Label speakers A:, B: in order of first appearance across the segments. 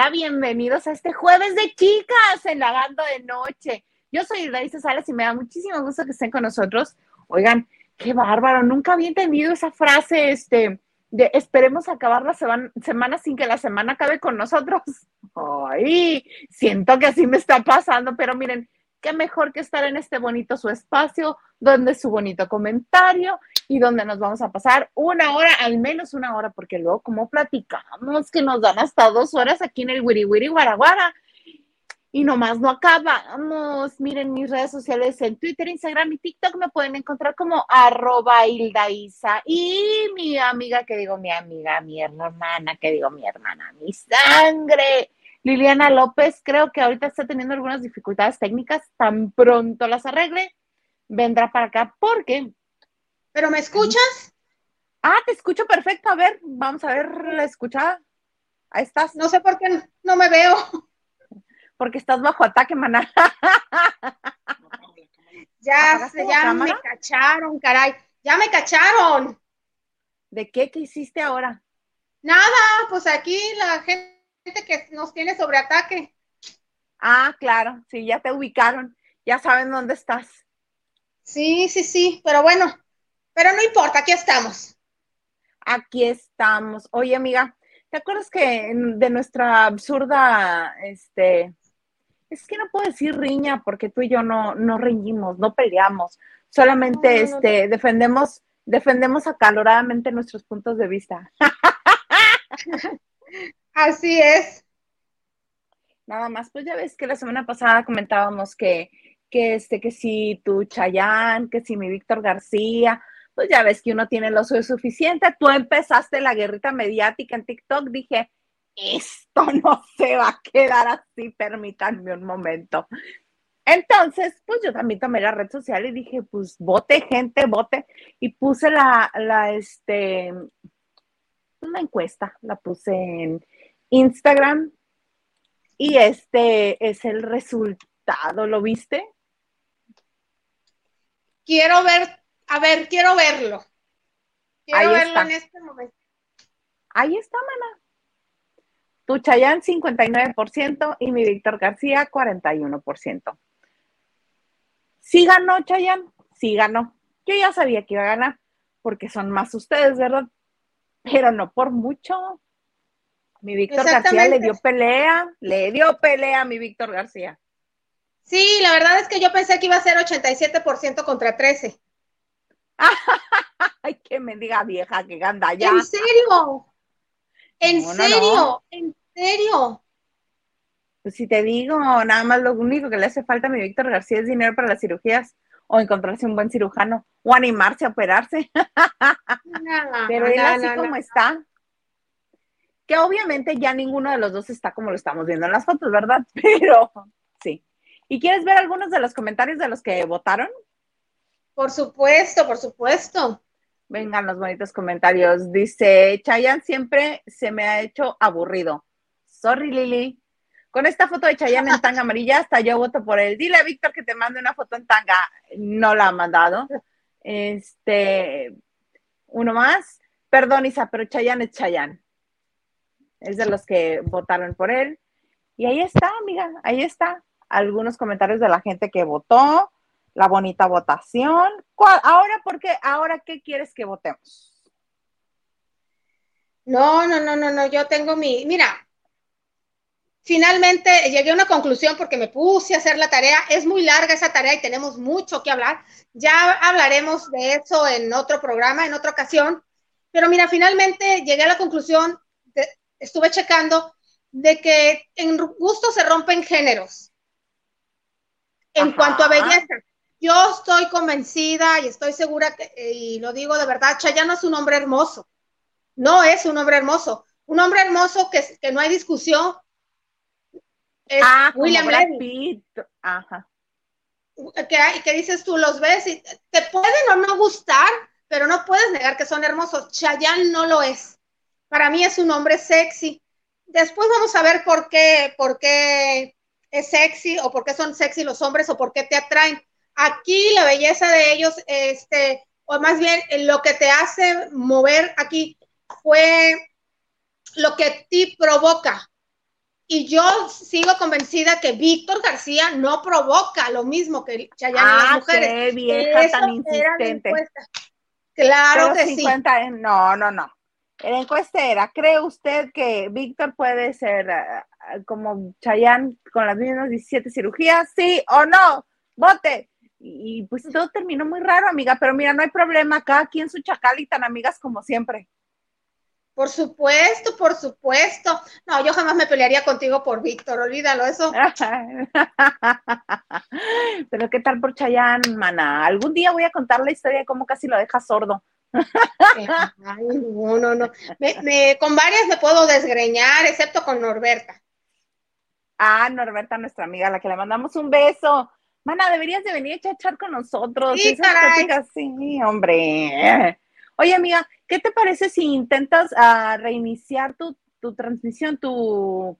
A: Hola, bienvenidos a este jueves de chicas en Lavando de Noche. Yo soy Laisa Salas y me da muchísimo gusto que estén con nosotros. Oigan, qué bárbaro, nunca había entendido esa frase, este, de esperemos acabar la semana, sin que la semana acabe con nosotros. Ay, siento que así me está pasando, pero miren, qué mejor que estar en este bonito su espacio, donde su bonito comentario y donde nos vamos a pasar una hora, al menos una hora, porque luego como platicamos que nos dan hasta dos horas aquí en el Wiri Wiri Guaraguara y nomás no acabamos. Miren mis redes sociales en Twitter, Instagram y TikTok me pueden encontrar como arroba Hilda Isa. Y mi amiga, que digo mi amiga, mi hermana, que digo mi hermana, mi sangre. Liliana López, creo que ahorita está teniendo algunas dificultades técnicas. Tan pronto las arregle, vendrá para acá porque.
B: ¿Pero me escuchas?
A: Ah, te escucho perfecto. A ver, vamos a ver la escuchada. Ahí estás.
B: No sé por qué no me veo
A: porque estás bajo ataque, maná.
B: ya, ya me cacharon, caray. Ya me cacharon.
A: ¿De qué? ¿Qué hiciste ahora?
B: Nada, pues aquí la gente que nos tiene sobre ataque.
A: Ah, claro, sí, ya te ubicaron, ya saben dónde estás.
B: Sí, sí, sí, pero bueno, pero no importa, aquí estamos.
A: Aquí estamos. Oye, amiga, ¿te acuerdas que de nuestra absurda, este, es que no puedo decir riña porque tú y yo no, no reñimos, no peleamos, solamente este, defendemos, defendemos acaloradamente nuestros puntos de vista.
B: Así es.
A: Nada más, pues ya ves que la semana pasada comentábamos que, que este, que si tu Chayán, que si mi Víctor García, pues ya ves que uno tiene lo suficiente. Tú empezaste la guerrita mediática en TikTok, dije, esto no se va a quedar así, permítanme un momento. Entonces, pues yo también tomé la red social y dije, pues vote, gente, vote. Y puse la, la, este, una encuesta, la puse en Instagram y este es el resultado, ¿lo viste?
B: Quiero ver, a ver, quiero verlo. Quiero verlo en este momento.
A: Ahí está, mana. Tu Chayán 59% y mi Víctor García 41%. Sí ganó Chayán, sí ganó. Yo ya sabía que iba a ganar porque son más ustedes, ¿verdad? Pero no por mucho. Mi Víctor García le dio pelea, le dio pelea a mi Víctor García.
B: Sí, la verdad es que yo pensé que iba a ser 87% contra 13.
A: Ay, qué mendiga vieja que ganda ya.
B: ¿En serio? ¿En serio? ¿En serio?
A: Pues si te digo, nada más lo único que le hace falta a mi Víctor García es dinero para las cirugías o encontrarse un buen cirujano o animarse a operarse. Pero él así como está, que obviamente ya ninguno de los dos está como lo estamos viendo en las fotos, ¿verdad? Pero sí. ¿Y quieres ver algunos de los comentarios de los que votaron?
B: Por supuesto, por supuesto.
A: Vengan los bonitos comentarios. Dice, Chayan siempre se me ha hecho aburrido. Sorry, Lili. Con esta foto de Chayanne en tanga amarilla, hasta yo voto por él. Dile a Víctor que te mande una foto en tanga. No la ha mandado. Este, uno más. Perdón, Isa, pero Chayanne es Chayanne. Es de los que votaron por él. Y ahí está, amiga, ahí está. Algunos comentarios de la gente que votó, la bonita votación. Ahora, ¿por qué? Ahora, ¿qué quieres que votemos?
B: No, no, no, no, no, yo tengo mi, mira, finalmente llegué a una conclusión porque me puse a hacer la tarea. Es muy larga esa tarea y tenemos mucho que hablar. Ya hablaremos de eso en otro programa, en otra ocasión. Pero mira, finalmente llegué a la conclusión, estuve checando, de que en gusto se rompen géneros. En cuanto a belleza, yo estoy convencida y estoy segura, que, y lo digo de verdad, Chayano es un hombre hermoso. No es un hombre hermoso. Un hombre hermoso que, que no hay discusión,
A: ah, William Levy. Ajá.
B: ¿Qué, dices tú? Los ves y te pueden o no gustar, pero no puedes negar que son hermosos. Chayanne no lo es. Para mí es un hombre sexy. Después vamos a ver por qué, por qué es sexy o por qué son sexy los hombres o por qué te atraen. Aquí la belleza de ellos, este, o más bien lo que te hace mover aquí fue lo que a ti provoca y yo sigo convencida que Víctor García no provoca lo mismo que Chayanne
A: ah,
B: las mujeres.
A: Qué vieja tan insistente.
B: Claro que sí.
A: No, no, no. La encuesta era, ¿cree usted que Víctor puede ser uh, como Chayanne con las mismas 17 cirugías? ¿Sí o no? Vote. Y, pues todo terminó muy raro, amiga, pero mira, no hay problema, cada quien su chacal y tan amigas como siempre.
B: Por supuesto, por supuesto. No, yo jamás me pelearía contigo por Víctor, olvídalo eso.
A: Pero qué tal por Chayanne, mana. Algún día voy a contar la historia de cómo casi lo deja sordo.
B: Ay, no, no, no. con varias me puedo desgreñar, excepto con Norberta.
A: Ah, Norberta, nuestra amiga, a la que le mandamos un beso. Mana, deberías de venir a chachar con nosotros.
B: Sí, caray.
A: sí, hombre. Oye, amiga, ¿qué te parece si intentas uh, reiniciar tu, tu, transmisión, tu,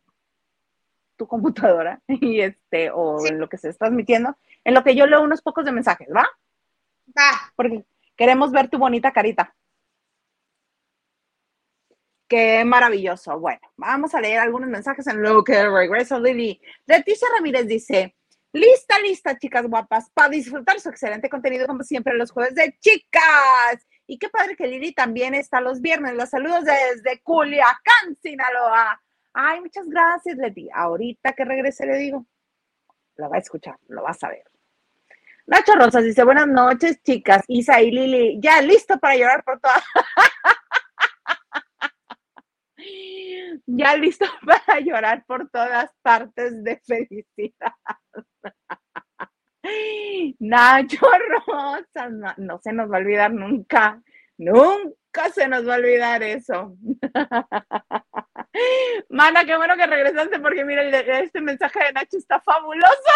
A: tu computadora y este, o en lo que se está transmitiendo, en lo que yo leo unos pocos de mensajes, ¿va?
B: Va.
A: Porque queremos ver tu bonita carita. Qué maravilloso. Bueno, vamos a leer algunos mensajes en lo que regreso Lili. Leticia Ramírez dice, lista, lista, chicas guapas, para disfrutar su excelente contenido como siempre los jueves de chicas. Y qué padre que Lili también está los viernes. Los saludos desde Culiacán, Sinaloa. Ay, muchas gracias, Leti. Ahorita que regrese le digo. Lo va a escuchar, lo vas a ver. Nacho Rosas dice, buenas noches, chicas. Isa y Lili, ya listo para llorar por todas. ya listo para llorar por todas partes de felicidad. Nacho Rosas, no, se nos va a olvidar nunca, nunca se nos va a olvidar eso. Mana, qué bueno que regresaste porque mira, este mensaje de Nacho está fabuloso.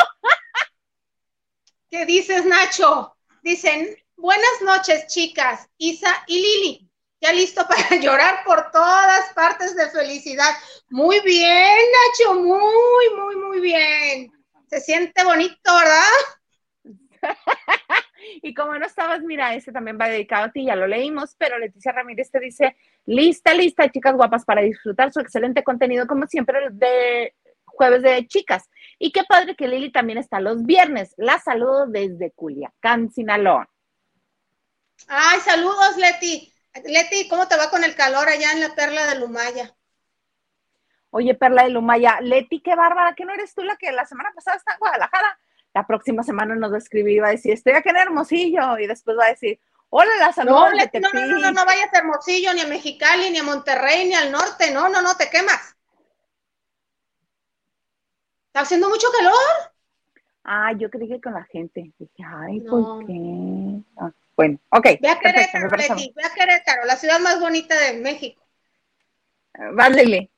B: ¿Qué dices, Nacho? Dicen, buenas noches, chicas, Isa y Lili. Ya listo para llorar por todas partes de felicidad. Muy bien, Nacho, muy, muy, muy bien. Se siente bonito, ¿verdad?
A: y como no estabas, mira, ese también va dedicado a ti, ya lo leímos, pero Leticia Ramírez te dice, lista, lista, chicas guapas, para disfrutar su excelente contenido, como siempre, de jueves de chicas. Y qué padre que Lili también está los viernes. La saludo desde Culiacán, Sinaloa.
B: Ay, saludos, Leti. Leti, ¿cómo te va con el calor allá en la Perla de Lumaya?
A: Oye, Perla de Lumaya, Leti, qué bárbara, que no eres tú la que la semana pasada está en Guadalajara la próxima semana nos va a escribir y va a decir, estoy aquí en Hermosillo, y después va a decir, hola, la saludos
B: no, no, no, no, no vayas a Hermosillo, ni a Mexicali, ni a Monterrey, ni al norte, no, no, no, te quemas. ¿Está haciendo mucho calor?
A: Ah, yo creí que con la gente. Dije, ay, ¿por qué? Bueno, ok.
B: Ve a Querétaro, ve a Querétaro, la ciudad más bonita de México.
A: Válele.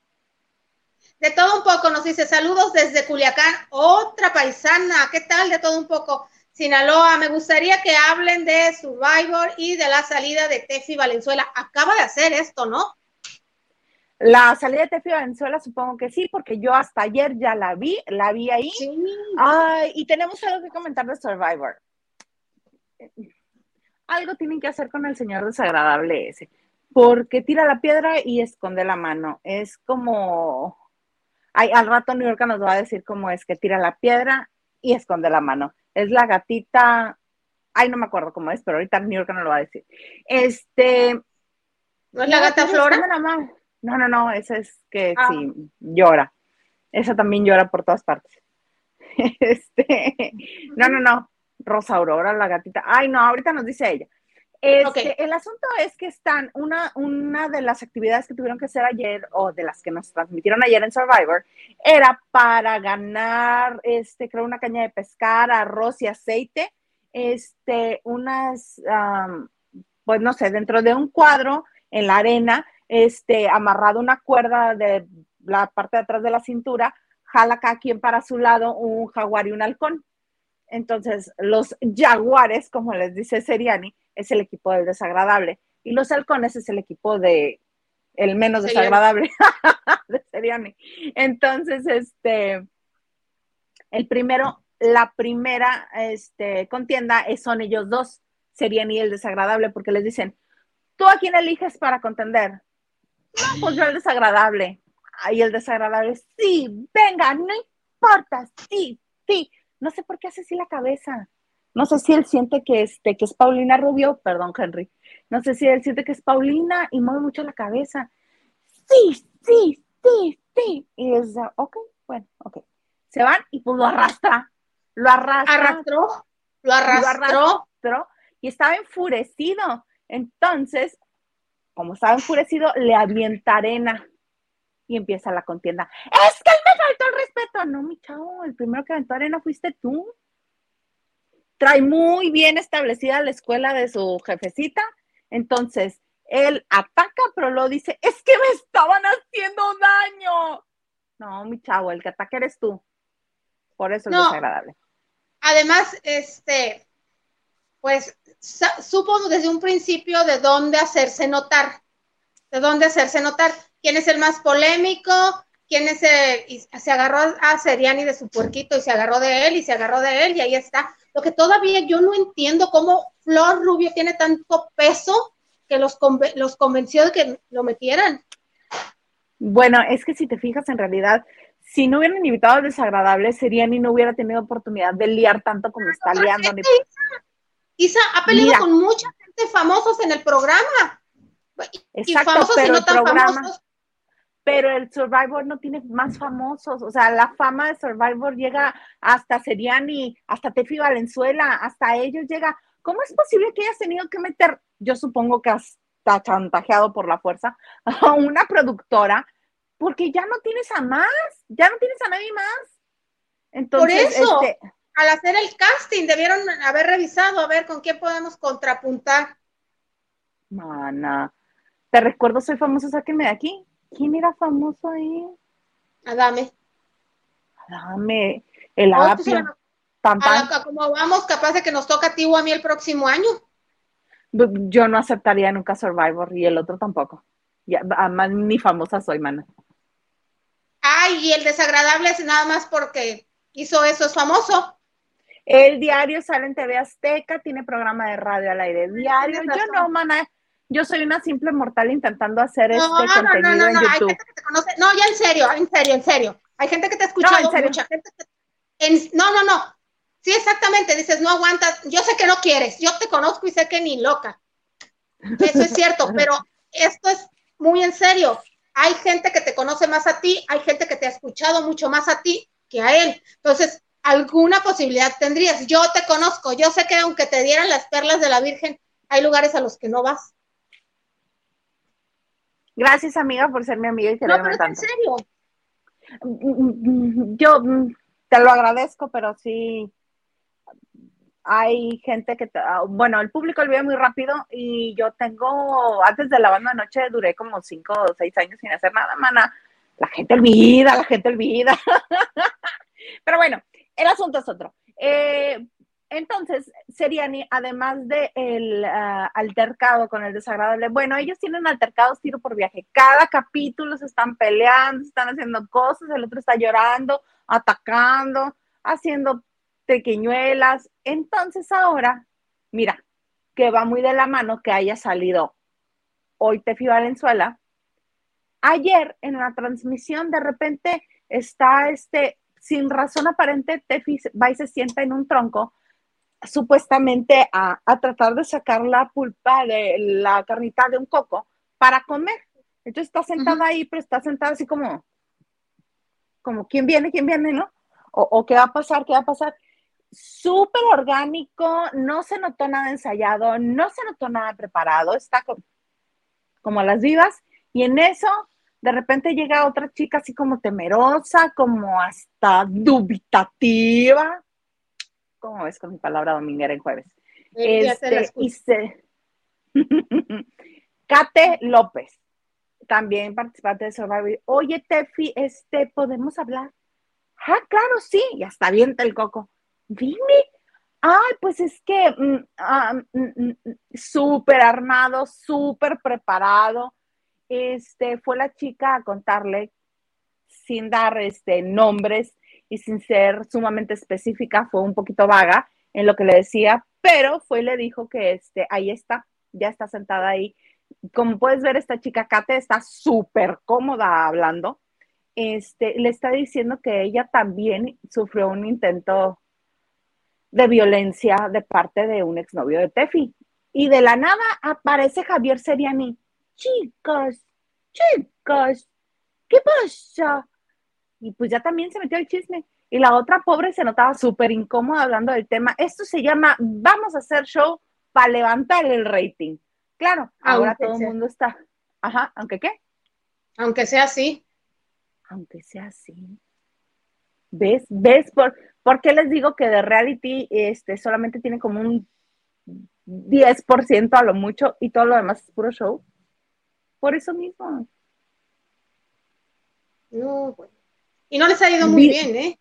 B: De todo un poco, nos dice saludos desde Culiacán, otra paisana, ¿qué tal? De todo un poco. Sinaloa, me gustaría que hablen de Survivor y de la salida de Tefi Valenzuela. Acaba de hacer esto, ¿no?
A: La salida de Tefi Valenzuela supongo que sí, porque yo hasta ayer ya la vi, la vi ahí. Sí. Ay, y tenemos algo que comentar de Survivor. Algo tienen que hacer con el señor desagradable ese, porque tira la piedra y esconde la mano. Es como Ay, al rato New York nos va a decir cómo es que tira la piedra y esconde la mano. Es la gatita, ay, no me acuerdo cómo es, pero ahorita New York no lo va a decir. Este.
B: ¿No es la gata Flora?
A: No, no, no, esa es que ah. sí, llora. Esa también llora por todas partes. Este, no, no, no. Rosa Aurora, la gatita. Ay, no, ahorita nos dice ella. Este, El asunto es que están, una, una de las actividades que tuvieron que hacer ayer, o de las que nos transmitieron ayer en Survivor, era para ganar, este, creo, una caña de pescar, arroz y aceite, este, unas, pues no sé, dentro de un cuadro en la arena, este, amarrado una cuerda de la parte de atrás de la cintura, jala cada quien para su lado un jaguar y un halcón. Entonces, los jaguares, como les dice Seriani, es el equipo del desagradable. Y los halcones es el equipo de el menos desagradable de Seriani. Entonces, este, el primero, la primera este, contienda es, son ellos dos, Seriani y el desagradable, porque les dicen, ¿tú a quién eliges para contender? No, pues yo el desagradable. Ahí el desagradable, sí, venga, no importa, sí, sí. No sé por qué hace así la cabeza. No sé si él siente que, este, que es Paulina Rubio, perdón, Henry. No sé si él siente que es Paulina y mueve mucho la cabeza. Sí, sí, sí, sí. Y es, ok, bueno, ok. Se van y pues lo arrastra. Lo arrastra.
B: Arrastró. Lo arrastró.
A: y estaba enfurecido. Entonces, como estaba enfurecido, le avienta arena y empieza la contienda. Es que él me faltó el No, mi chavo, el primero que aventó arena fuiste tú trae muy bien establecida la escuela de su jefecita, entonces él ataca, pero lo dice, es que me estaban haciendo daño. No, mi chavo, el que ataca eres tú. Por eso es desagradable.
B: Además, este, pues supo desde un principio de dónde hacerse notar, de dónde hacerse notar, quién es el más polémico, quién es el, se agarró a Seriani de su puerquito y se agarró de él y se agarró de él y ahí está. Lo que todavía yo no entiendo cómo Flor Rubio tiene tanto peso que los, los convenció de que lo metieran.
A: Bueno, es que si te fijas, en realidad, si no hubieran invitado al desagradable, Seriani no hubiera tenido oportunidad de liar tanto como está liando.
B: Isa, ha peleado con mucha gente famosos en el programa.
A: Exacto, famosos y no tan famosos pero el Survivor no tiene más famosos, o sea, la fama de Survivor llega hasta Seriani, hasta Tefi Valenzuela, hasta ellos llega. ¿Cómo es posible que hayas tenido que meter, yo supongo que hasta chantajeado por la fuerza, a una productora, porque ya no tienes a más, ya no tienes a nadie más?
B: Entonces, por eso, este, al hacer el casting, debieron haber revisado a ver con quién podemos contrapuntar.
A: Mana, te recuerdo, soy famoso, sáquenme de aquí. ¿Quién era famoso ahí?
B: Adame.
A: Adame, el oh, apio.
B: como vamos, capaz de que nos toca a ti o a mí el próximo año.
A: Yo no aceptaría nunca Survivor y el otro tampoco. Ya, además, ni famosa soy, mana.
B: Ay, y el desagradable es nada más porque hizo eso, es famoso.
A: El diario sale en TV Azteca, tiene programa de radio al aire diario. Yo no, mana, yo soy una simple mortal intentando hacer este contenido no, no, no, en YouTube. Hay gente que te
B: conoce. No, ya en serio, en serio, en serio. Hay gente que te ha escuchado, mucha gente. no, no, no. Sí, exactamente. Dices, no aguantas. Yo sé que no quieres. Yo te conozco y sé que ni loca. Eso es cierto, pero esto es muy en serio. Hay gente que te conoce más a ti, hay gente que te ha escuchado mucho más a ti que a él. Entonces, alguna posibilidad tendrías. Yo te conozco, yo sé que aunque te dieran las perlas de la Virgen, hay lugares a los que no vas.
A: Gracias, amiga, por ser mi amiga y
B: quererme no, pero en serio.
A: Yo mm, te lo agradezco, pero sí hay gente que, ah, bueno, el público ve muy rápido y yo tengo, antes de la banda de noche duré como cinco o seis años sin hacer nada, mana. La gente olvida, la gente olvida. pero bueno, el asunto es otro. Eh, entonces, Seriani, además del de ah, altercado con el desagradable, bueno, ellos tienen altercados tiro por viaje. Cada capítulo se están peleando, se están haciendo cosas, el otro está llorando, atacando, haciendo pequeñuelas. Entonces ahora, mira, que va muy de la mano que haya salido hoy Tefi Valenzuela. Ayer en la transmisión de repente está este, sin razón aparente, Tefi va y se sienta en un tronco supuestamente a, tratar de sacar la pulpa de la carnita de un coco para comer. Entonces está sentada ahí, pero está sentada así como, como, ¿quién viene? ¿Quién viene? ¿No? O, ¿qué va a pasar? ¿Qué va a pasar? Súper orgánico, no se notó nada ensayado, no se notó nada preparado, está como a las vivas. Y en eso, de repente llega otra chica así como temerosa, como hasta dubitativa, ¿Cómo ves con mi palabra dominguera en jueves? Este, y Kate López, también participante de Survivor. Oye, Tefi, este, ¿podemos hablar? Ah, claro, sí, ya está bien el coco. Dime. Ay, pues es que mm, ah, mm, mm, súper armado, súper preparado. Este, fue la chica a contarle, sin dar este, nombres, y sin ser sumamente específica, fue un poquito vaga en lo que le decía, pero fue y le dijo que este, ahí está, ya está sentada ahí. Como puedes ver, esta chica Kate está súper cómoda hablando. este, le está diciendo que ella también sufrió un intento de violencia de parte de un exnovio de Tefi. Y de la nada aparece Javier Seriani. Chicos, chicos, ¿qué pasa? Y pues ya también se metió el chisme. Y la otra pobre se notaba súper incómoda hablando del tema. Esto se llama, vamos a hacer show para levantar el rating. Claro, ahora todo el mundo está. Ajá, ¿aunque qué?
B: Aunque sea así.
A: Aunque sea así. ¿Ves? ¿Ves? ¿Por, ¿por qué les digo que de reality este, solamente tiene como un 10% a lo mucho y todo lo demás es puro show? Por eso mismo.
B: No, bueno. Y no les ha ido muy bien, ¿eh?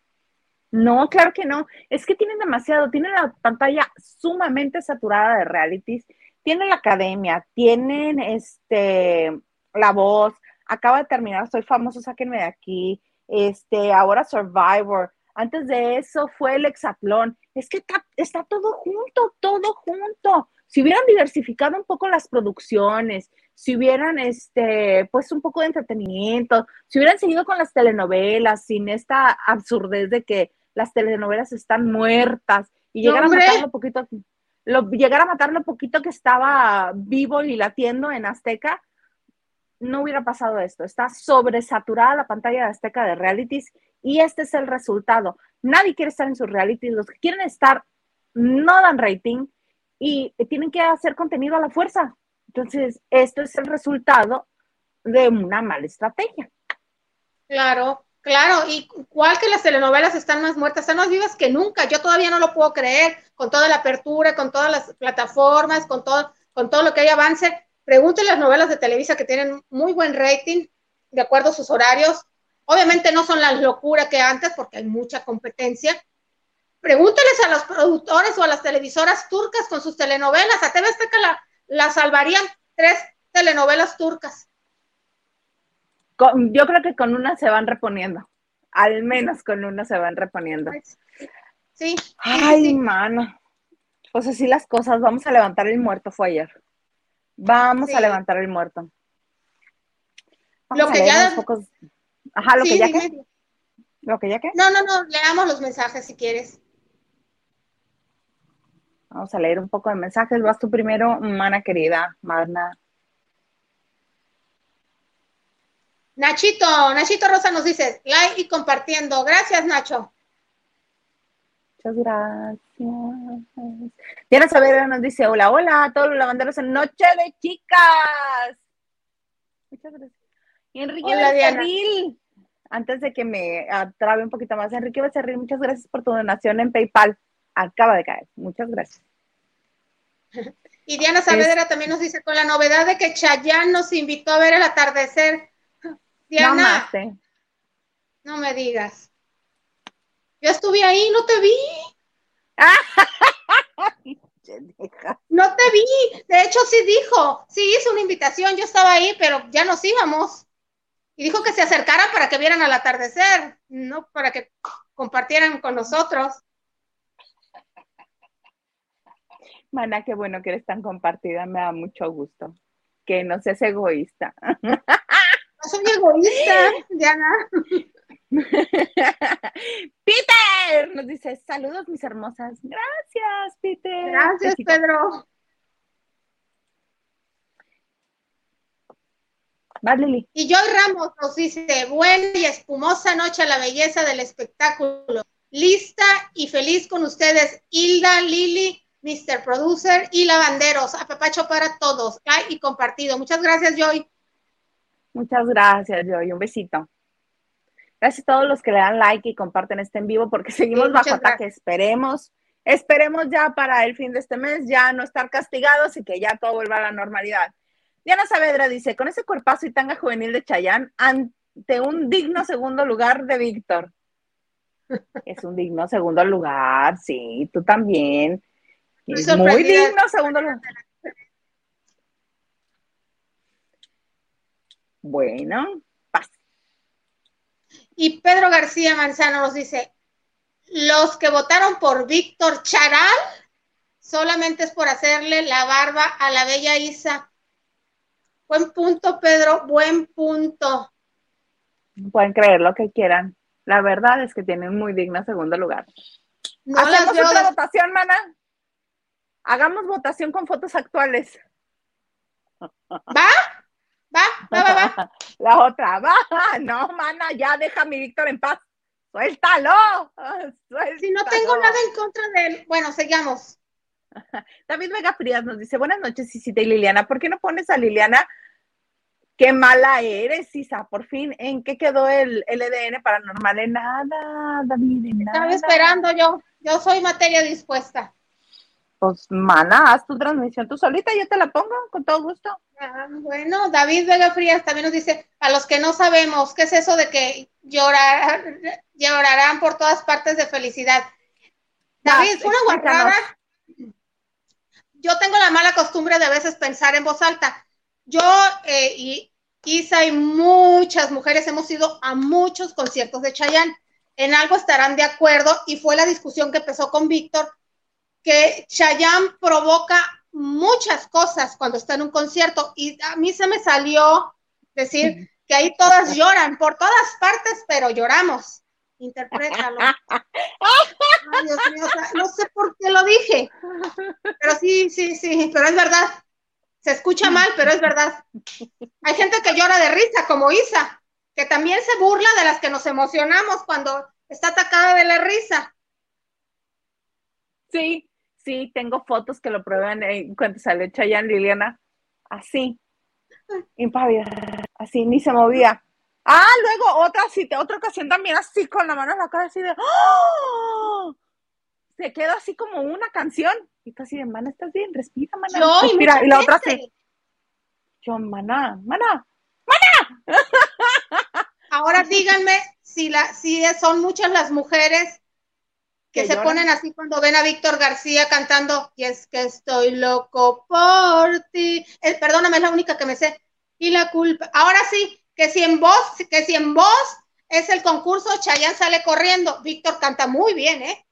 A: No, claro que no. Es que tienen demasiado, tienen la pantalla sumamente saturada de realities, tienen la academia, tienen este la voz, acaba de terminar Soy famoso, sáquenme de aquí, este, ahora Survivor, antes de eso fue el Hexatlón, es que está, está todo junto, todo junto. Si hubieran diversificado un poco las producciones, si hubieran este, pues un poco de entretenimiento, si hubieran seguido con las telenovelas sin esta absurdez de que las telenovelas están muertas y llegar a matar lo poquito, lo, llegar a matar lo poquito que estaba vivo y latiendo en Azteca, no hubiera pasado esto. Está sobresaturada la pantalla de Azteca de realities y este es el resultado. Nadie quiere estar en sus realities. Los que quieren estar no dan rating y tienen que hacer contenido a la fuerza. Entonces, esto es el resultado de una mala estrategia.
B: Claro, claro. Y cuál que las telenovelas están más muertas, están más vivas que nunca. Yo todavía no lo puedo creer con toda la apertura, con todas las plataformas, con todo, con todo lo que hay avance Pregúntenle las novelas de Televisa que tienen muy buen rating, de acuerdo a sus horarios. Obviamente no son la locura que antes, porque hay mucha competencia. Pregúnteles a los productores o a las televisoras turcas con sus telenovelas. A TV Azteca la, la salvarían tres telenovelas turcas.
A: yo creo que con una se van reponiendo. Al menos con una se van reponiendo.
B: Sí.
A: Ay, mano. Pues así las cosas. Vamos a levantar el muerto, fue ayer. Vamos a levantar el muerto.
B: lo que ya.
A: Ajá, lo que ya que. ¿Lo que ya que?
B: No, no, no, leamos los mensajes si quieres.
A: Vamos a leer un poco de mensajes. Vas tú primero, mana querida, Marna.
B: Nachito, Nachito Rosa nos dice like y compartiendo. Gracias, Nacho.
A: Muchas gracias. Diana Saavedra nos dice, hola, hola a todos los lavanderos en Noche de Chicas. Muchas gracias. Y Enrique Becerril, antes de que me atrabe un poquito más, Enrique Becerril, muchas gracias por tu donación en PayPal. Acaba de caer. Muchas gracias.
B: Y Diana Saavedra también nos dice, con la novedad de que Chayanne nos invitó a ver el atardecer. Diana, no me digas. Yo estuve ahí, no te vi. no te vi. De hecho, sí dijo, sí hizo una invitación. Yo estaba ahí, pero ya nos íbamos. Y dijo que se acercaran para que vieran al atardecer, no para que compartieran con nosotros.
A: Mana, qué bueno que eres tan compartida, me da mucho gusto. Que no seas egoísta.
B: No soy egoísta, Diana.
A: Peter nos dice, saludos mis hermosas. Gracias, Peter.
B: Gracias, Pedro. Y Joy Ramos nos dice, buena y espumosa noche a la belleza del espectáculo. Lista y feliz con ustedes, Hilda, Lili, Mr. Producer y Lavanderos. Apapacho para todos. y compartido. Muchas gracias, Joy.
A: Muchas gracias, Joy. Un besito. Gracias a todos los que le dan like y comparten este en vivo porque seguimos bajo ataque. Esperemos, esperemos ya para el fin de este mes ya no estar castigados y que ya todo vuelva a la normalidad. Diana Saavedra dice, con ese cuerpazo y tanga juvenil de Chayán, ante un digno segundo lugar de Víctor. Es un digno segundo lugar, sí, tú también. Muy digno segundo lugar. Bueno,
B: y Pedro García Manzano nos dice, los que votaron por Víctor Charal solamente es por hacerle la barba a la bella Isa. Buen punto, Pedro, buen punto.
A: Pueden creer lo que quieran. La verdad es que tienen muy digno segundo lugar.
B: No
A: Hacemos
B: las veo
A: otra votación, mana. Hagamos votación con fotos actuales.
B: ¿Va? ¿Va? ¿Va? ¿Va? ¿Va?
A: La otra, va. No, mana, ya deja a mi Víctor en paz. Suéltalo. Suéltalo.
B: Si no tengo nada en contra de él. Bueno, sigamos.
A: David Vega Frías nos dice, buenas noches, Isita y Liliana. ¿Por qué no pones a Liliana? Qué mala eres, Isa. Por fin, ¿en qué quedó el LDN paranormal? En nada, David, en nada.
B: Estaba esperando yo. Yo soy materia dispuesta.
A: Pues, mana, haz tu transmisión tú solita, yo te la pongo con todo gusto.
B: Ah, bueno, David Vega Frías también nos dice, a los que no sabemos, ¿qué es eso de que llorar, llorarán por todas partes de felicidad? David, una guarrada. Yo tengo la mala costumbre de a veces pensar en voz alta. Yo eh, y Isa y muchas mujeres hemos ido a muchos conciertos de Chayanne. En algo estarán de acuerdo y fue la discusión que empezó con Víctor, que Chayanne provoca muchas cosas cuando está en un concierto y a mí se me salió decir que ahí todas lloran, por todas partes, pero lloramos. Interprétalo. Ay, Dios mío, o sea, no sé por qué lo dije, pero sí, sí, sí, pero es verdad. Se escucha mal, pero es verdad. Hay gente que llora de risa, como Isa, que también se burla de las que nos emocionamos cuando está atacada de la risa.
A: Sí, sí, tengo fotos que lo prueban en cuando salió Chayanne Liliana. Así, impávida, así, ni se movía. Ah, luego otra, sí, otra ocasión también así con la mano en la cara, así de ¡Oh! Se quedó así como una canción. Y tú así de, mana, ¿estás bien? Respira, mana.
B: Yo y
A: Respira.
B: mucha
A: Y la otra así, yo, mana, mana.
B: Ahora díganme si, la, si son muchas las mujeres que,
A: Que
B: se
A: lloran.
B: ponen así cuando ven a Víctor García cantando y es que estoy loco por ti. Eh, perdóname, es la única que me sé. Y la culpa. Ahora sí, que si en voz, que si en voz es el concurso, Chayanne sale corriendo. Víctor canta muy bien, ¿eh?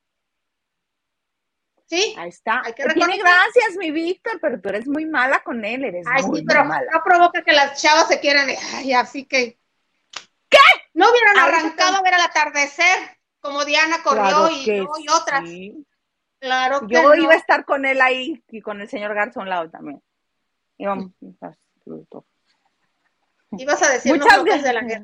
B: Sí.
A: Ahí está.
B: Hay que
A: Tiene gracias, mi Víctor, pero tú eres muy mala con él, eres
B: Ay,
A: muy
B: sí, pero
A: mala.
B: no provoca que las chavas se quieran. Ay, así que. ¿Qué? No hubieran arrancado a ver al atardecer, como Diana corrió
A: Claro
B: y, no, y otras.
A: sí.
B: Claro que
A: Yo
B: no.
A: iba a estar con él ahí y con el señor Garza a un lado también. Íbamos.
B: Ibas a decir
A: Muchas
B: locos de la
A: gracias.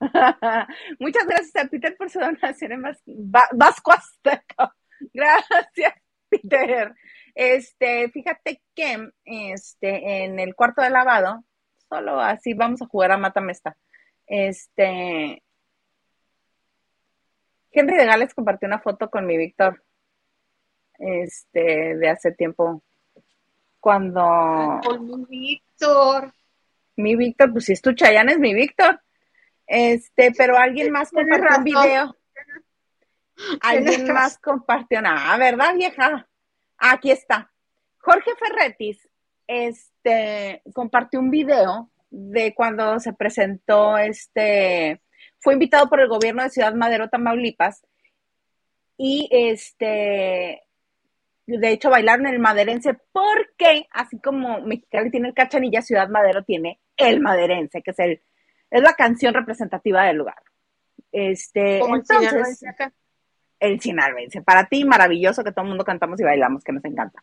B: guerra.
A: Muchas gracias a Peter por su donación en Vas- Va- Vasco Azteca. Gracias, Peter. Este, fíjate que este, en el cuarto de lavado, solo así vamos a jugar a Mátame esta. Este, Henry de Gales compartió una foto con mi Víctor, este, de hace tiempo, cuando
B: Con mi Víctor.
A: mi Víctor, pues si es tu Chayanne, es mi Víctor. Este, pero alguien más compartió un video. Alguien más compartió nada, ¿verdad, vieja? Aquí está. Jorge Ferretis, este, compartió un video de cuando se presentó, este, fue invitado por el gobierno de Ciudad Madero, Tamaulipas, y este, de hecho bailaron el maderense porque, así como Mexicali tiene el cachanilla, Ciudad Madero tiene el maderense, que es el, es la canción representativa del lugar. Este,
B: Como el
A: entonces,
B: sinaloense acá.
A: el. Para ti, maravilloso que todo el mundo cantamos y bailamos, que nos encanta.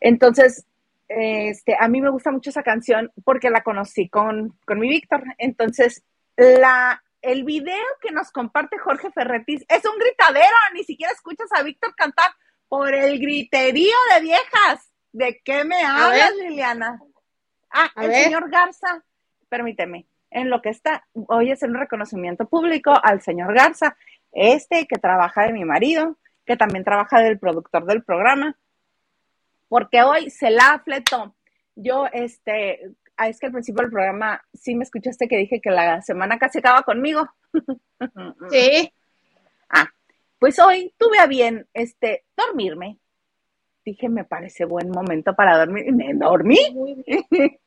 A: Entonces, este, a mí me gusta mucho esa canción porque la conocí con, con mi Víctor. Entonces, la, el video que nos comparte Jorge Ferretis es un gritadero, ni siquiera escuchas a Víctor cantar por el griterío de viejas. ¿De qué me hablas, Liliana? Ah,
B: A
A: el
B: ver.
A: señor Garza, permíteme, en lo que está, hoy es un reconocimiento público al señor Garza, este que trabaja de mi marido, que también trabaja del productor del programa, porque hoy se la fletó. Yo, este, ah, es que al principio del programa sí me escuchaste que dije que la semana casi acaba conmigo.
B: Sí.
A: Ah, pues hoy tuve a bien, este, dormirme. Dije, me parece buen momento para dormir. Y me dormí.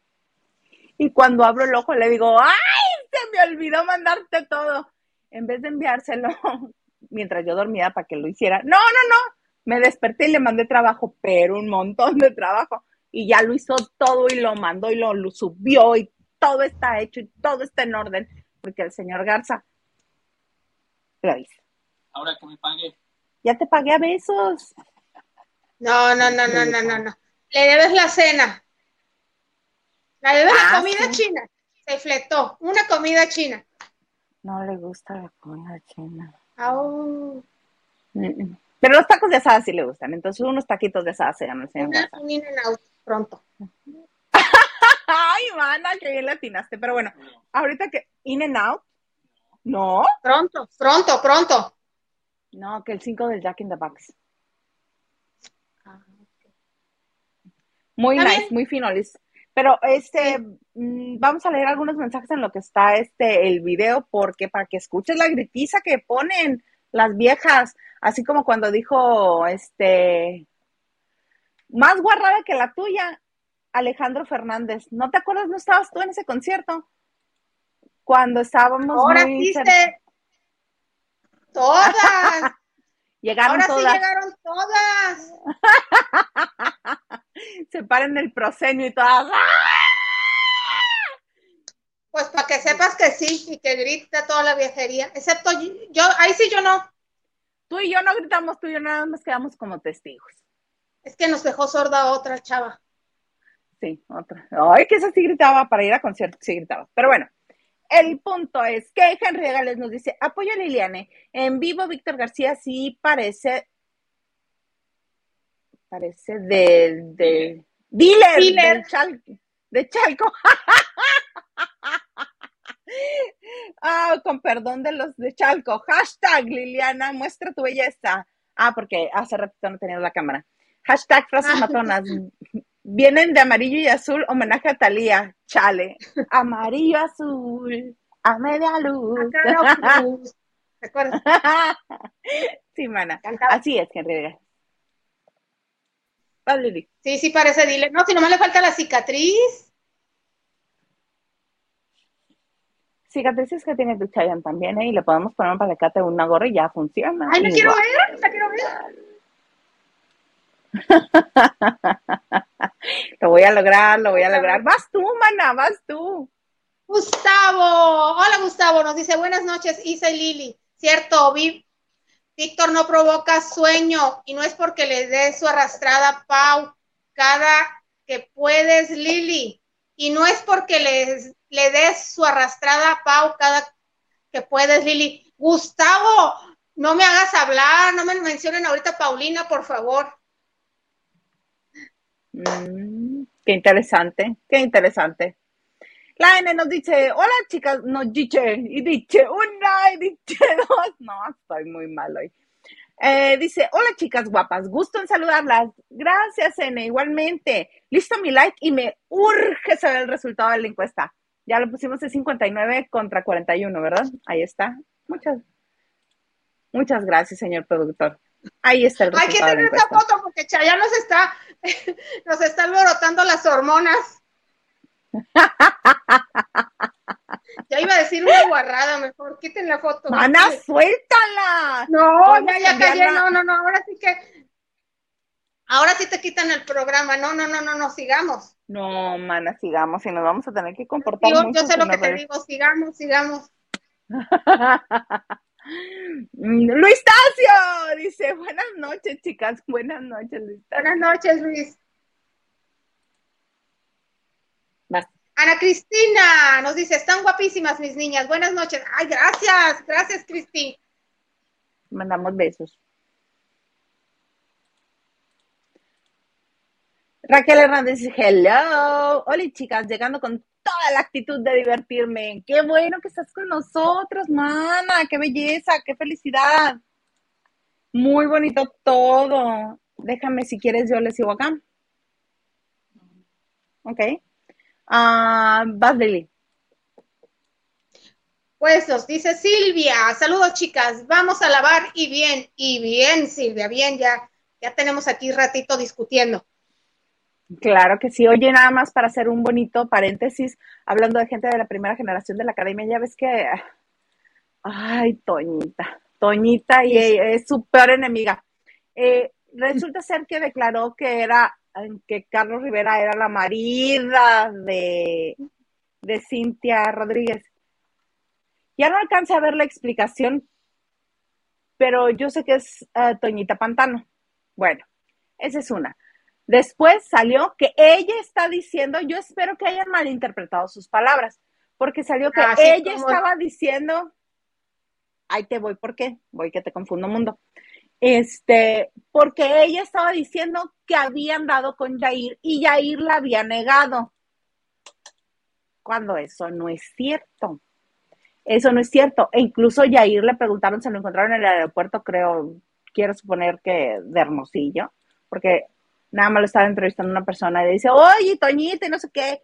A: Y cuando abro el ojo le digo, ¡ay! Se me olvidó mandarte todo. En vez de enviárselo mientras yo dormía para que lo hiciera. No, no, no. Me desperté y le mandé trabajo, pero un montón de trabajo. Y ya lo hizo todo y lo mandó y lo, lo subió y todo está hecho y todo está en orden. porque el señor Garza lo dice.
C: Ahora que me pague.
A: Ya te pagué a besos.
B: No, no, no, no, no, no, no. Le debes la cena. Le debes la
A: Ah,
B: comida
A: sí.
B: china. Se fletó. Una comida china.
A: No le gusta la comida china. Mm, mm. Pero los tacos de asada sí le gustan. Entonces, unos taquitos de asada se llaman el señor
B: Una-
A: Garza.
B: un in and out pronto.
A: Ay, mana, que bien latinaste. Pero bueno, ahorita que In and Out. No,
B: Pronto, pronto, pronto.
A: no, que el 5 del Jack in the Box. Muy nice, muy fino, Liz. Pero este, mm, vamos a leer algunos mensajes en lo que está este el video, porque para que escuches la gritiza que ponen las viejas, así como cuando dijo este más guarrada que la tuya, Alejandro Fernández. ¿No te acuerdas? ¿No estabas tú en ese concierto? Cuando estábamos
B: Ahora
A: muy
B: se... Todas.
A: llegaron
B: Ahora sí llegaron todas.
A: se paran el proscenio y todas. ¡ah!
B: Pues para que sepas que sí y que grita toda la viejería. Excepto yo- ahí sí yo no.
A: Tú y yo no gritamos, tú y yo nada más quedamos como testigos.
B: Es que nos dejó sorda otra chava.
A: Sí, otra. Ay, que esa sí gritaba para ir a conciertos, sí gritaba. Pero bueno, el punto es que Henry Gales nos dice, apoyo a Liliane. En vivo, Víctor García sí parece, parece de, de dealer,
B: Dealer.
A: del Chal- de Chalco. ah, con perdón de los de Chalco. Hashtag Liliana, muestra tu belleza. Ah, porque hace ratito no tenía la cámara. Hashtag frases matonas. Vienen de amarillo y azul, homenaje a Talía. Chale. Amarillo azul, a media luz.
B: Acá no, ¿Te acuerdas?
A: sí, mana.
B: Cantaba.
A: Así es, Henry.
B: Sí, sí parece dile. No, si nomás le falta la cicatriz.
A: Cicatrices que tiene tu Chayanne también, ¿eh? Y le podemos poner un palecate o una gorra y ya funciona.
B: Ay, la quiero ver, la quiero ver.
A: Lo voy a lograr, lo voy a lograr. Vas tú, mana, vas tú.
B: Gustavo, hola Gustavo, nos dice buenas noches, Isa y Lili. Cierto, Vi- Víctor no provoca sueño y no es porque le dé su arrastrada a Pau cada que puedes, Lili. Y no es porque les, le des su arrastrada a Pau cada que puedes, Lili. Gustavo, no me hagas hablar, no me mencionen ahorita Paulina, por favor.
A: Mm, qué interesante, qué interesante. La N nos dice, hola chicas, nos dice, y dice una, y dice dos. No, estoy muy mal hoy. Eh, dice, hola chicas guapas, gusto en saludarlas. Gracias, N, igualmente. Listo mi like y me urge saber el resultado de la encuesta. Ya lo pusimos de 59 contra 41, ¿verdad? Ahí está. Muchas, muchas gracias, señor productor. Ahí está el
B: Hay que
A: resultado de la
B: tener esa foto porque ya nos está, nos está alborotando las hormonas. Ya iba a decir una guarrada, mejor quiten la foto.
A: Mana, suéltala.
B: No, ya, ya callé, no, no, no, ahora sí que, ahora sí te quitan el programa, no, no, no, no, no, sigamos.
A: No, mana, sigamos y nos vamos a tener que comportar
B: Yo,
A: mucho
B: yo sé lo que te digo, sigamos, sigamos.
A: Mm, Luis Tacio dice, buenas noches, chicas, buenas noches, Luis.
B: Buenas noches, Luis.
A: Vas.
B: Ana Cristina nos dice, están guapísimas mis niñas, buenas noches. Ay, gracias, gracias, Cristi.
A: Mandamos besos. Raquel Hernández hello. Hola, chicas, llegando con toda la actitud de divertirme. Qué bueno que estás con nosotros, mana. Qué belleza, qué felicidad. Muy bonito todo. Déjame, si quieres, yo les sigo acá. Ok. Ah.
B: Pues nos dice Silvia, saludos chicas, vamos a lavar y bien, y bien, Silvia, bien, ya, ya tenemos aquí ratito discutiendo.
A: Claro que sí. Oye, nada más para hacer un bonito paréntesis, hablando de gente de la primera generación de la academia, ya ves que, ay, Toñita, Toñita y es su peor enemiga. Eh, resulta ser que declaró que era, que Carlos Rivera era la marida de, de Cintia Rodríguez. Ya no alcancé a ver la explicación, pero yo sé que es uh, Toñita Pantano. Bueno, esa es una. Después salió que ella está diciendo, yo espero que hayan malinterpretado sus palabras, porque salió que ella estaba diciendo, ahí te voy, ¿por qué? Voy que te confundo mundo. Este, porque ella estaba diciendo que habían dado con Yair y Yair la había negado. Cuando eso no es cierto. Eso no es cierto. E incluso Yair le preguntaron, se lo encontraron en el aeropuerto, creo, quiero suponer que de Hermosillo, porque nada más lo estaba entrevistando una persona y le dice, oye, Toñita, y no sé qué.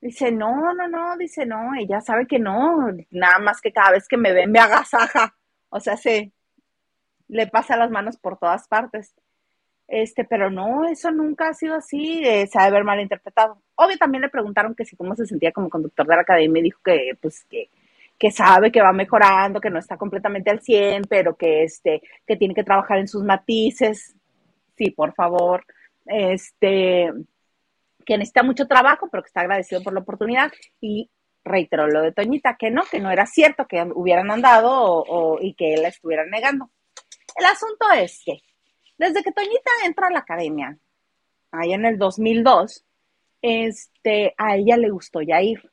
A: Dice, no, no, no, dice, no, ella sabe que no, nada más que cada vez que me ve me agasaja. O sea, se le pasa las manos por todas partes. Este, pero no, eso nunca ha sido así, eh, se ha de haber malinterpretado. Obvio, también le preguntaron que si cómo se sentía como conductor de la academia y dijo que, pues, que, que sabe que va mejorando, que no está completamente al 100, pero que, este, que tiene que trabajar en sus matices. Sí, por favor este, que necesita mucho trabajo, pero que está agradecido por la oportunidad. Y reiteró lo de Toñita, que no, que no era cierto, que hubieran andado y que él la estuviera negando. El asunto es que desde que Toñita entra a la academia, ahí en el 2002, este, a ella le gustó ya ir.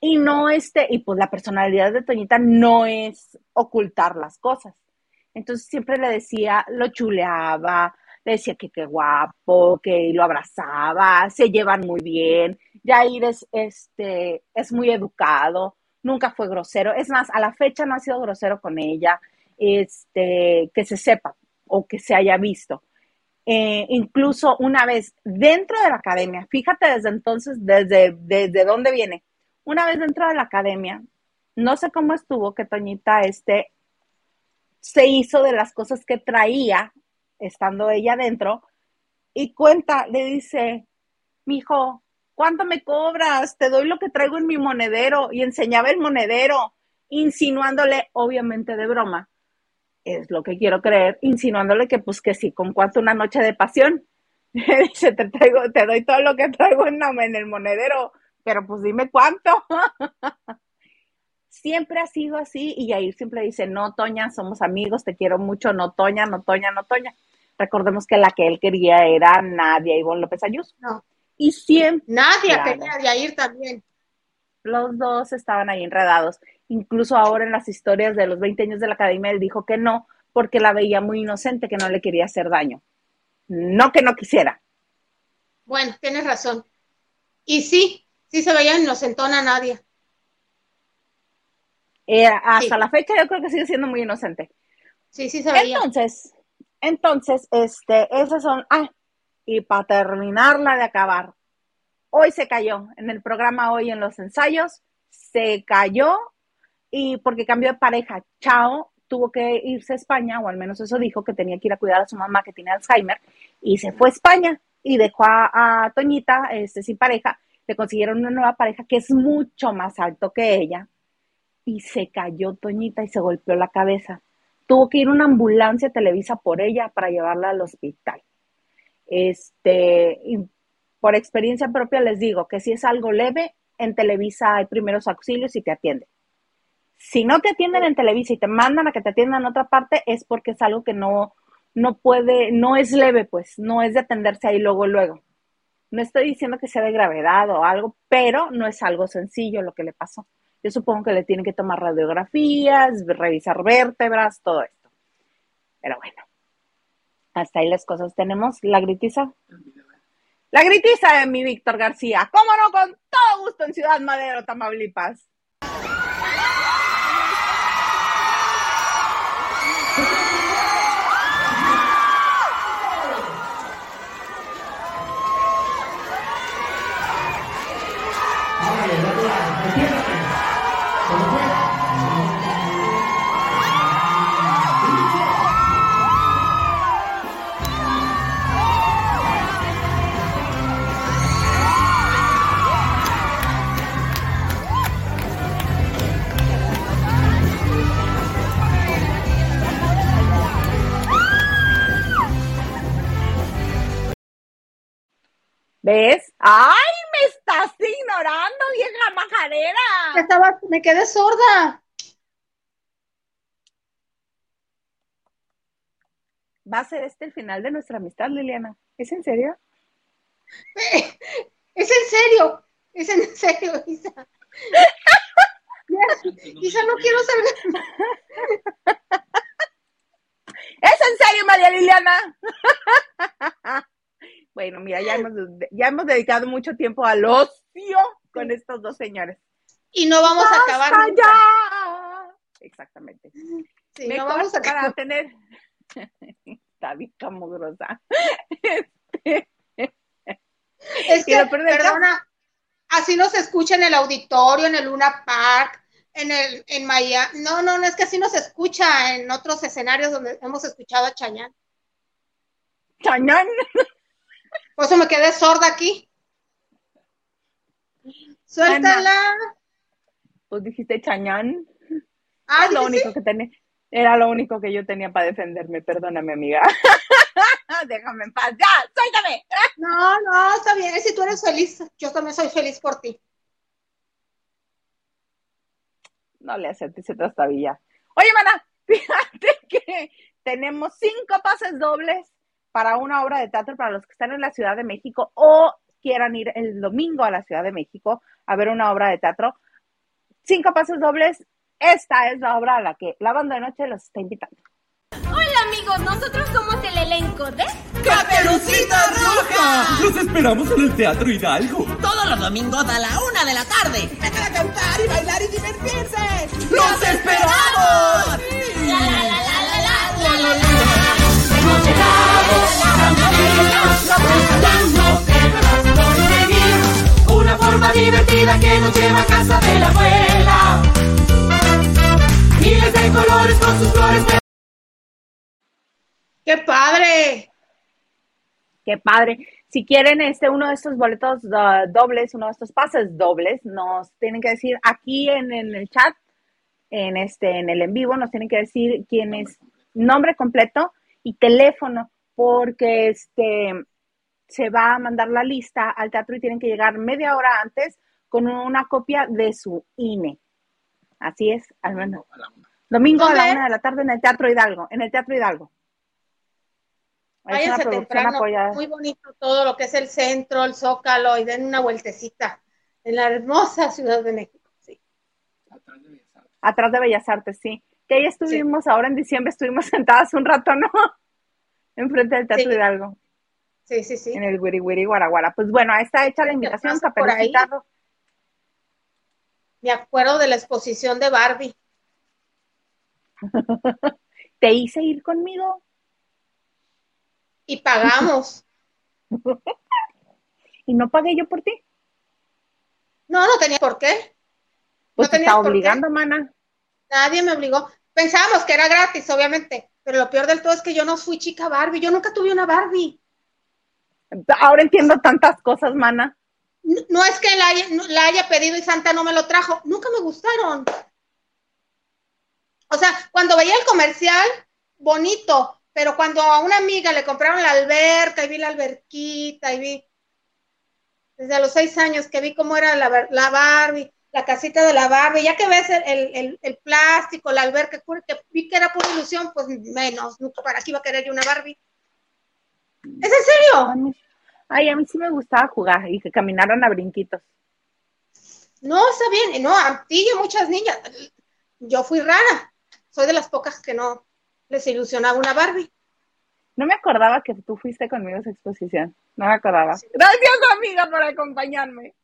A: Y no este, y pues la personalidad de Toñita no es ocultar las cosas. Entonces siempre le decía, lo chuleaba, decía que qué guapo, que lo abrazaba, se llevan muy bien. Jair es, este, es muy educado, nunca fue grosero. Es más, a la fecha no ha sido grosero con ella, este, que se sepa o que se haya visto. Eh, incluso una vez dentro de la academia, fíjate desde entonces, desde, desde dónde viene. Una vez dentro de la academia, no sé cómo estuvo que Toñita este, se hizo de las cosas que traía estando ella dentro, y cuenta, le dice, mijo, ¿cuánto me cobras? Te doy lo que traigo en mi monedero. Y enseñaba el monedero, insinuándole, obviamente de broma, es lo que quiero creer, insinuándole que pues que sí, con cuánto una noche de pasión. dice, te traigo, te doy todo lo que traigo en, en el monedero, pero pues dime cuánto. siempre ha sido así y Yair siempre dice, no, Toña, somos amigos, te quiero mucho, no, Toña, no, Toña, no, Toña. Recordemos que la que él quería era Nadia Ivonne López Ayuso.
B: No.
A: Y siempre.
B: Nadia quería Yair también.
A: Los dos estaban ahí enredados. Incluso ahora en las historias de los 20 años de la academia, él dijo que no, porque la veía muy inocente, que no le quería hacer daño. No que no quisiera.
B: Bueno, tienes razón. Y sí, sí se veía inocentona Nadia.
A: Eh, hasta la fecha yo creo que sigue siendo muy inocente.
B: Sí, sí se veía.
A: Entonces, entonces, este, esas son, ah, y para terminarla de acabar, hoy se cayó, en el programa hoy en los ensayos, se cayó y porque cambió de pareja, Chao tuvo que irse a España, o al menos eso dijo, que tenía que ir a cuidar a su mamá que tiene Alzheimer, y se fue a España y dejó a, a Toñita este, sin pareja, le consiguieron una nueva pareja que es mucho más alto que ella, y se cayó Toñita y se golpeó la cabeza. Tuvo que ir una ambulancia Televisa por ella para llevarla al hospital. Este, por experiencia propia les digo que si es algo leve, en Televisa hay primeros auxilios y te atienden. Si no te atienden en Televisa y te mandan a que te atiendan en otra parte, es porque es algo que no, no puede, no es leve, pues, no es de atenderse ahí luego, luego. No estoy diciendo que sea de gravedad o algo, pero no es algo sencillo lo que le pasó. Yo supongo que le tienen que tomar radiografías, revisar vértebras, todo esto. Pero bueno, hasta ahí las cosas. Tenemos la gritiza. La gritiza de mi Víctor García. ¿Cómo no? Con todo gusto en Ciudad Madero, Tamaulipas. ¿Ves? ¡Ay, me estás ignorando, vieja majarera!
B: Estaba, me quedé sorda.
A: ¿Va a ser este el final de nuestra amistad, Liliana? ¿Es en serio?
B: Es en serio, es en serio, Isa. Isa, no quiero saber.
A: Es en serio, María Liliana. bueno, mira, ya hemos, ya hemos dedicado mucho tiempo al ocio con estos dos señores.
B: Y no vamos a acabar.
A: Ya! Exactamente.
B: Sí, no vamos a
A: para tener. Está bien grosa.
B: Es que, perdona, así nos escucha en el auditorio, en el Luna Park, en el en Miami. No, no, no es que así nos escucha en otros escenarios donde hemos escuchado a Chañán.
A: Chañán.
B: Por eso me quedé sorda aquí. Suéltala.
A: Pues dijiste Chañán.
B: Ah,
A: es lo único que tenía. Era lo único que yo tenía para defenderme, perdóname, amiga. Déjame en paz, ya, suéltame.
B: No, no, está bien, si tú eres feliz, yo también soy feliz por ti.
A: No le aceptes esa trastabilla. Oye, mana, fíjate que tenemos cinco pases dobles para una obra de teatro para los que están en la Ciudad de México o quieran ir el domingo a la Ciudad de México a ver una obra de teatro. Cinco pases dobles. Esta es la obra a la que la banda de noche los está invitando.
C: Hola amigos, nosotros somos el elenco de
D: ¡Caperucita Roja! Los esperamos en el Teatro Hidalgo.
E: Todos los domingos a la una de la tarde.
F: Vengan a cantar y bailar y divertirse.
D: ¡Los esperamos!
C: La la la
G: divertida que nos lleva a casa de la abuela. Miles de colores con sus flores.
B: ¡Qué padre!
A: Qué padre. Si quieren este uno de estos boletos uh, dobles, uno de estos pases dobles, nos tienen que decir aquí en, en, el chat, en este, en el en vivo, nos tienen que decir quién es nombre completo y teléfono, porque este se va a mandar la lista al teatro y tienen que llegar media hora antes con una copia de su INE. Así es, al menos. Domingo a la una de la tarde en el Teatro Hidalgo, en el Teatro Hidalgo.
B: Váyanse temprano, muy bonito todo lo que es el centro, el zócalo, y den una vueltecita en la hermosa Ciudad de México, sí.
A: Atrás de Bellas Artes. Atrás de Bellas Artes, sí. Que ahí estuvimos, sí. ahora en diciembre estuvimos sentadas un rato, ¿no? Enfrente del Teatro
B: sí.
A: Hidalgo.
B: Sí, sí, sí.
A: En el Wiri Wiri Guaraguara. Pues bueno, ahí está hecha la invitación, Caperucita.
B: Me acuerdo de la exposición de Barbie.
A: ¿Te hice ir conmigo?
B: y pagamos.
A: ¿Y no pagué yo por ti?
B: No, no tenía por qué.
A: Pues
B: no
A: te está obligando, mana.
B: Nadie me obligó. Pensábamos que era gratis, obviamente, pero lo peor del todo es que yo no fui chica Barbie, yo nunca tuve una Barbie.
A: Ahora entiendo tantas cosas, mana.
B: No, no es que la haya, la haya pedido y Santa no me lo trajo, nunca me gustaron. O sea, cuando veía el comercial, bonito, pero cuando a una amiga le compraron la alberca y vi la alberquita y vi desde los seis años que vi cómo era la, la Barbie, la casita de la Barbie, ya que ves el, el, el, plástico, la alberca, que vi que era pura ilusión, pues menos, nunca para qué iba a querer yo una Barbie. ¿Es en serio?
A: A mí, ay, a mí sí me gustaba jugar y que caminaran a brinquitos.
B: No, está bien, no, a ti y a muchas niñas. Yo fui rara, soy de las pocas que no, les ilusionaba una Barbie.
A: No me acordaba que tú fuiste conmigo a esa exposición. No me acordaba. Sí. Gracias, amiga, por acompañarme.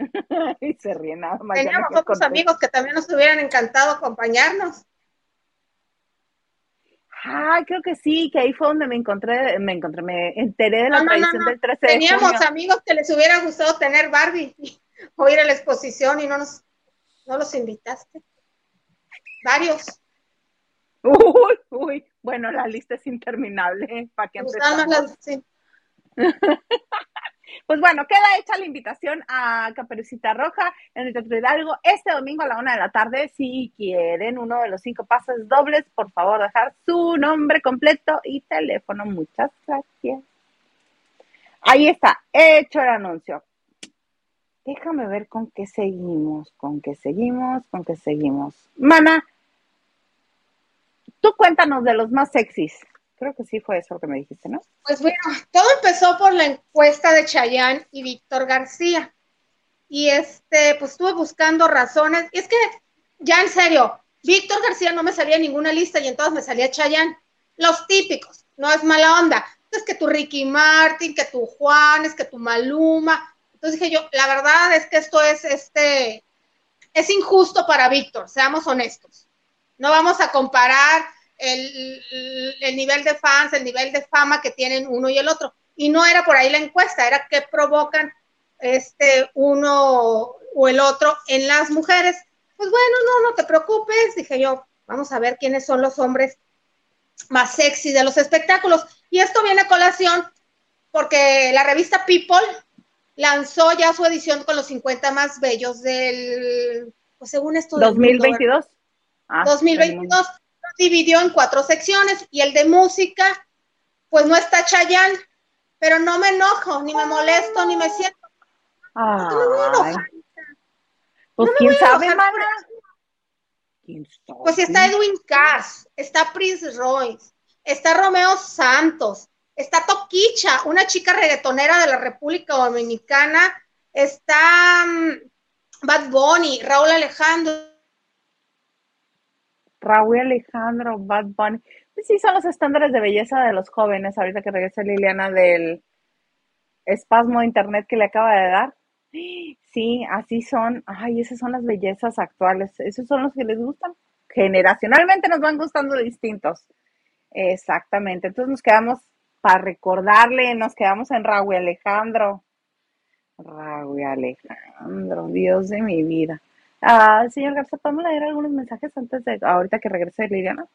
A: y se ríe nada más.
B: Teníamos otros conté. amigos que también nos hubieran encantado acompañarnos.
A: Ay, creo que sí, que ahí fue donde me encontré, me encontré, me enteré de la
B: no,
A: tradición
B: no, no,
A: del 13
B: Teníamos
A: de junio.
B: amigos que les hubiera gustado tener Barbie o ir a la exposición y no nos, no los invitaste. Varios.
A: Uy, uy, bueno, la lista es interminable. ¿Para qué
B: las, sí.
A: Pues bueno, queda hecha la invitación a Caperucita Roja en el Teatro Hidalgo este domingo a la una de la tarde. Si quieren uno de los cinco pases dobles, por favor, dejar su nombre completo y teléfono. Muchas gracias. Ahí está, hecho el anuncio. Déjame ver con qué seguimos, con qué seguimos, con qué seguimos. Mana, Tú cuéntanos de los más sexys. Creo que sí fue eso lo que me dijiste, ¿no?
B: Pues bueno, todo empezó por la encuesta de Chayanne y Víctor García. Y este, pues estuve buscando razones. Y es que, ya en serio, Víctor García no me salía ninguna lista y entonces me salía Chayanne. Los típicos, no es mala onda. Es que tu Ricky Martin, que tu Juan, es que tu Maluma. Entonces dije yo, la verdad es que esto es este, es injusto para Víctor, seamos honestos. No vamos a comparar el, el, nivel de fans, el nivel de fama que tienen uno y el otro. Y no era por ahí la encuesta, era qué provocan este uno o el otro en las mujeres. Pues bueno, no, no te preocupes, dije yo, vamos a ver quiénes son los hombres más sexy de los espectáculos. Y esto viene a colación porque la revista People lanzó ya su edición con los 50 más bellos del, pues según esto.
A: 2022.
B: ah, 2022 dividió en cuatro secciones y el de música, pues no está Chayán, pero no me enojo, ni me molesto, ni me siento.
A: Ay. Pues quién sabe,
B: Pues está Edwin Cass, está Prince Royce, está Romeo Santos, está Toquicha, una chica reggaetonera de la República Dominicana, está mm, Bad Bunny, Raúl Alejandro,
A: Raúl Alejandro, Bad Bunny. Pues sí, son los estándares de belleza de los jóvenes, ahorita que regresa Liliana del espasmo de internet que le acaba de dar. Sí, así son. Ay, esas son las bellezas actuales. Esos son los que les gustan. Generacionalmente nos van gustando distintos. Exactamente. Entonces nos quedamos, para recordarle, nos quedamos en Raúl Alejandro. Raúl Alejandro, Dios de mi vida. Ah, señor Garza, ¿podemos leer algunos mensajes antes de ahorita que regrese Liliana?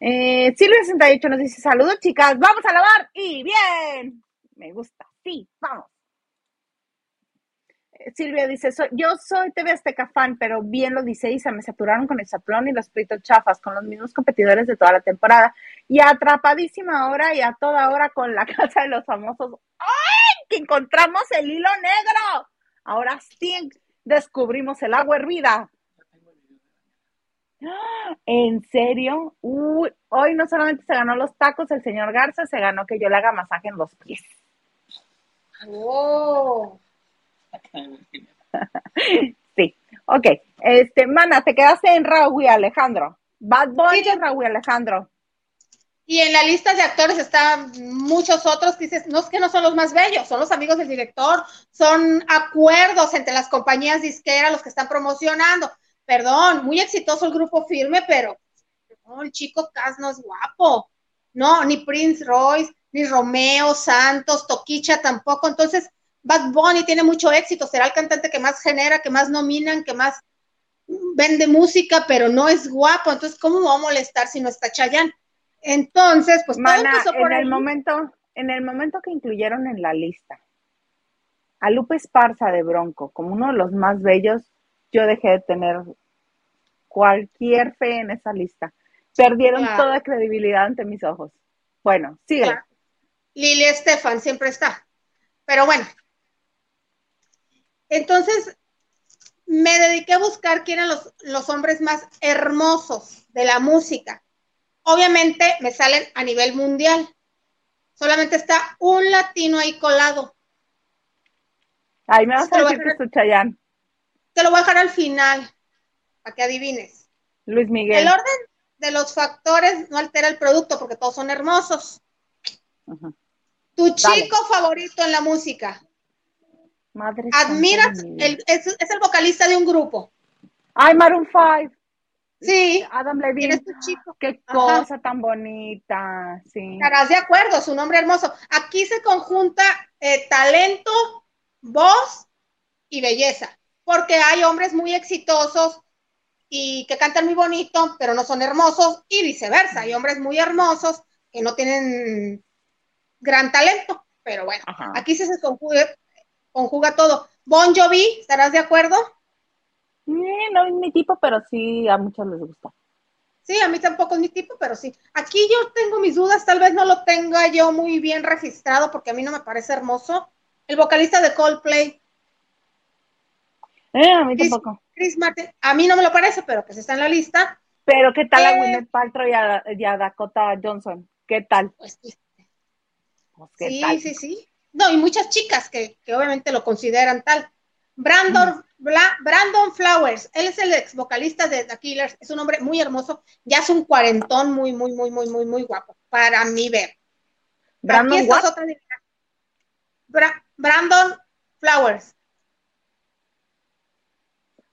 A: Eh, Silvia68 nos dice, saludos chicas, vamos a lavar y bien. Me gusta, sí, vamos. Eh, Silvia dice, yo soy TV Azteca fan, pero bien lo dice Isa, me saturaron con el saplón y los plitos chafas, con los mismos competidores de toda la temporada. Y atrapadísima ahora y a toda hora con la casa de los famosos. ¡Ay! Que encontramos el hilo negro. Ahora sí descubrimos el agua hervida. ¿En serio? hoy no solamente se ganó los tacos el señor Garza, se ganó que yo le haga masaje en los pies.
B: Oh.
A: sí, ok. Este, mana, te quedaste en Raúl Alejandro. Bad Boy sí, Raúl Alejandro.
B: Y en la lista de actores están muchos otros que dices, no es que no son los más bellos, son los amigos del director, son acuerdos entre las compañías disqueras los que están promocionando. Perdón, muy exitoso el grupo firme, pero el chico Cas no es guapo. No, ni Prince Royce, ni Romeo Santos, Toquicha tampoco. Entonces, Bad Bunny tiene mucho éxito, será el cantante que más genera, que más nominan, que más vende música, pero no es guapo. Entonces, ¿cómo va a molestar si no está Chayanne? Entonces, pues
A: Mana, en el momento, en el momento que incluyeron en la lista a Lupe Esparza de Bronco como uno de los más bellos, yo dejé de tener cualquier fe en esa lista. Perdieron toda credibilidad ante mis ojos. Bueno, sigue.
B: Lili Estefan siempre está. Pero bueno. Entonces, me dediqué a buscar quién eran los, los hombres más hermosos de la música. Obviamente me salen a nivel mundial. Solamente está un latino ahí colado.
A: Ahí me vas a decir que es Chayán.
B: Te lo voy a dejar al final, para que adivines.
A: Luis Miguel.
B: El orden de los factores no altera el producto porque todos son hermosos. Tu chico favorito en la música.
A: Madre
B: Admiras, el, es, es, el vocalista de un grupo.
A: Ay, Maroon 5.
B: Sí.
A: Adam Levine.
B: tu chico.
A: Qué cosa tan bonita. Sí.
B: Estarás de acuerdo, su nombre hermoso. Aquí se conjunta eh, talento, voz y belleza. Porque hay hombres muy exitosos y que cantan muy bonito, pero no son hermosos, y viceversa. Hay hombres muy hermosos que no tienen gran talento. Pero bueno, aquí se, se conjuga, conjuga todo. Bon Jovi, ¿estarás de acuerdo?
A: No es mi tipo, pero sí a muchos les gusta.
B: Sí, a mí tampoco es mi tipo, pero sí. Aquí yo tengo mis dudas, tal vez no lo tenga yo muy bien registrado porque a mí no me parece hermoso. El vocalista de Coldplay.
A: Eh, a mí tampoco.
B: Chris Martin, a mí no me lo parece, pero que pues está en la lista.
A: Pero ¿qué tal a
B: Eh.
A: Gwyneth Paltrow y a, y a Dakota Johnson? ¿Qué tal?
B: Pues sí,
A: Pues, ¿qué
B: sí,
A: tal?
B: sí, sí. No, y muchas chicas que, que obviamente lo consideran tal. Brandon, Bla- Brandon Flowers, él es el ex vocalista de The Killers, es un hombre muy hermoso, ya es un cuarentón muy, muy, muy, muy, muy, muy guapo, para mí ver.
A: Brandon
B: Aquí otra. Bra- Brandon Flowers,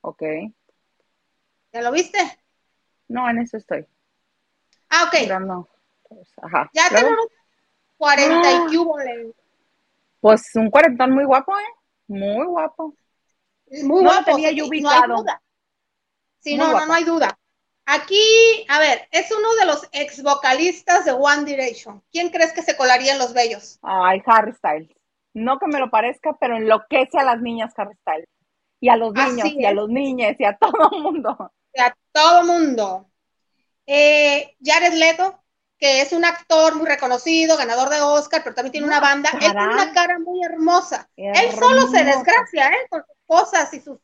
A: Ok.
B: ¿ya lo viste?
A: No, en eso estoy.
B: Ah, ok,
A: Brandon. Ajá.
B: ya tenemos 40
A: Ah.
B: y le-
A: Pues un cuarentón muy guapo, ¿eh? Muy guapo.
B: Muy
A: No tenía yo
B: no
A: ubicado.
B: hay duda. Sí, no, no, no hay duda. Aquí, a ver, es uno de los ex vocalistas de One Direction. ¿Quién crees que se colaría en los bellos?
A: Ay, Harry Styles. No que me lo parezca, pero enloquece a las niñas Harry Styles. Y a los
B: Así
A: niños, y a los niños, y a todo el mundo.
B: A todo mundo. Eh, Jared Leto, que es un actor muy reconocido, ganador de Oscar, pero también tiene una banda. Él tiene una cara muy hermosa. Él solo se desgracia, ¿eh? Con sus cosas y sus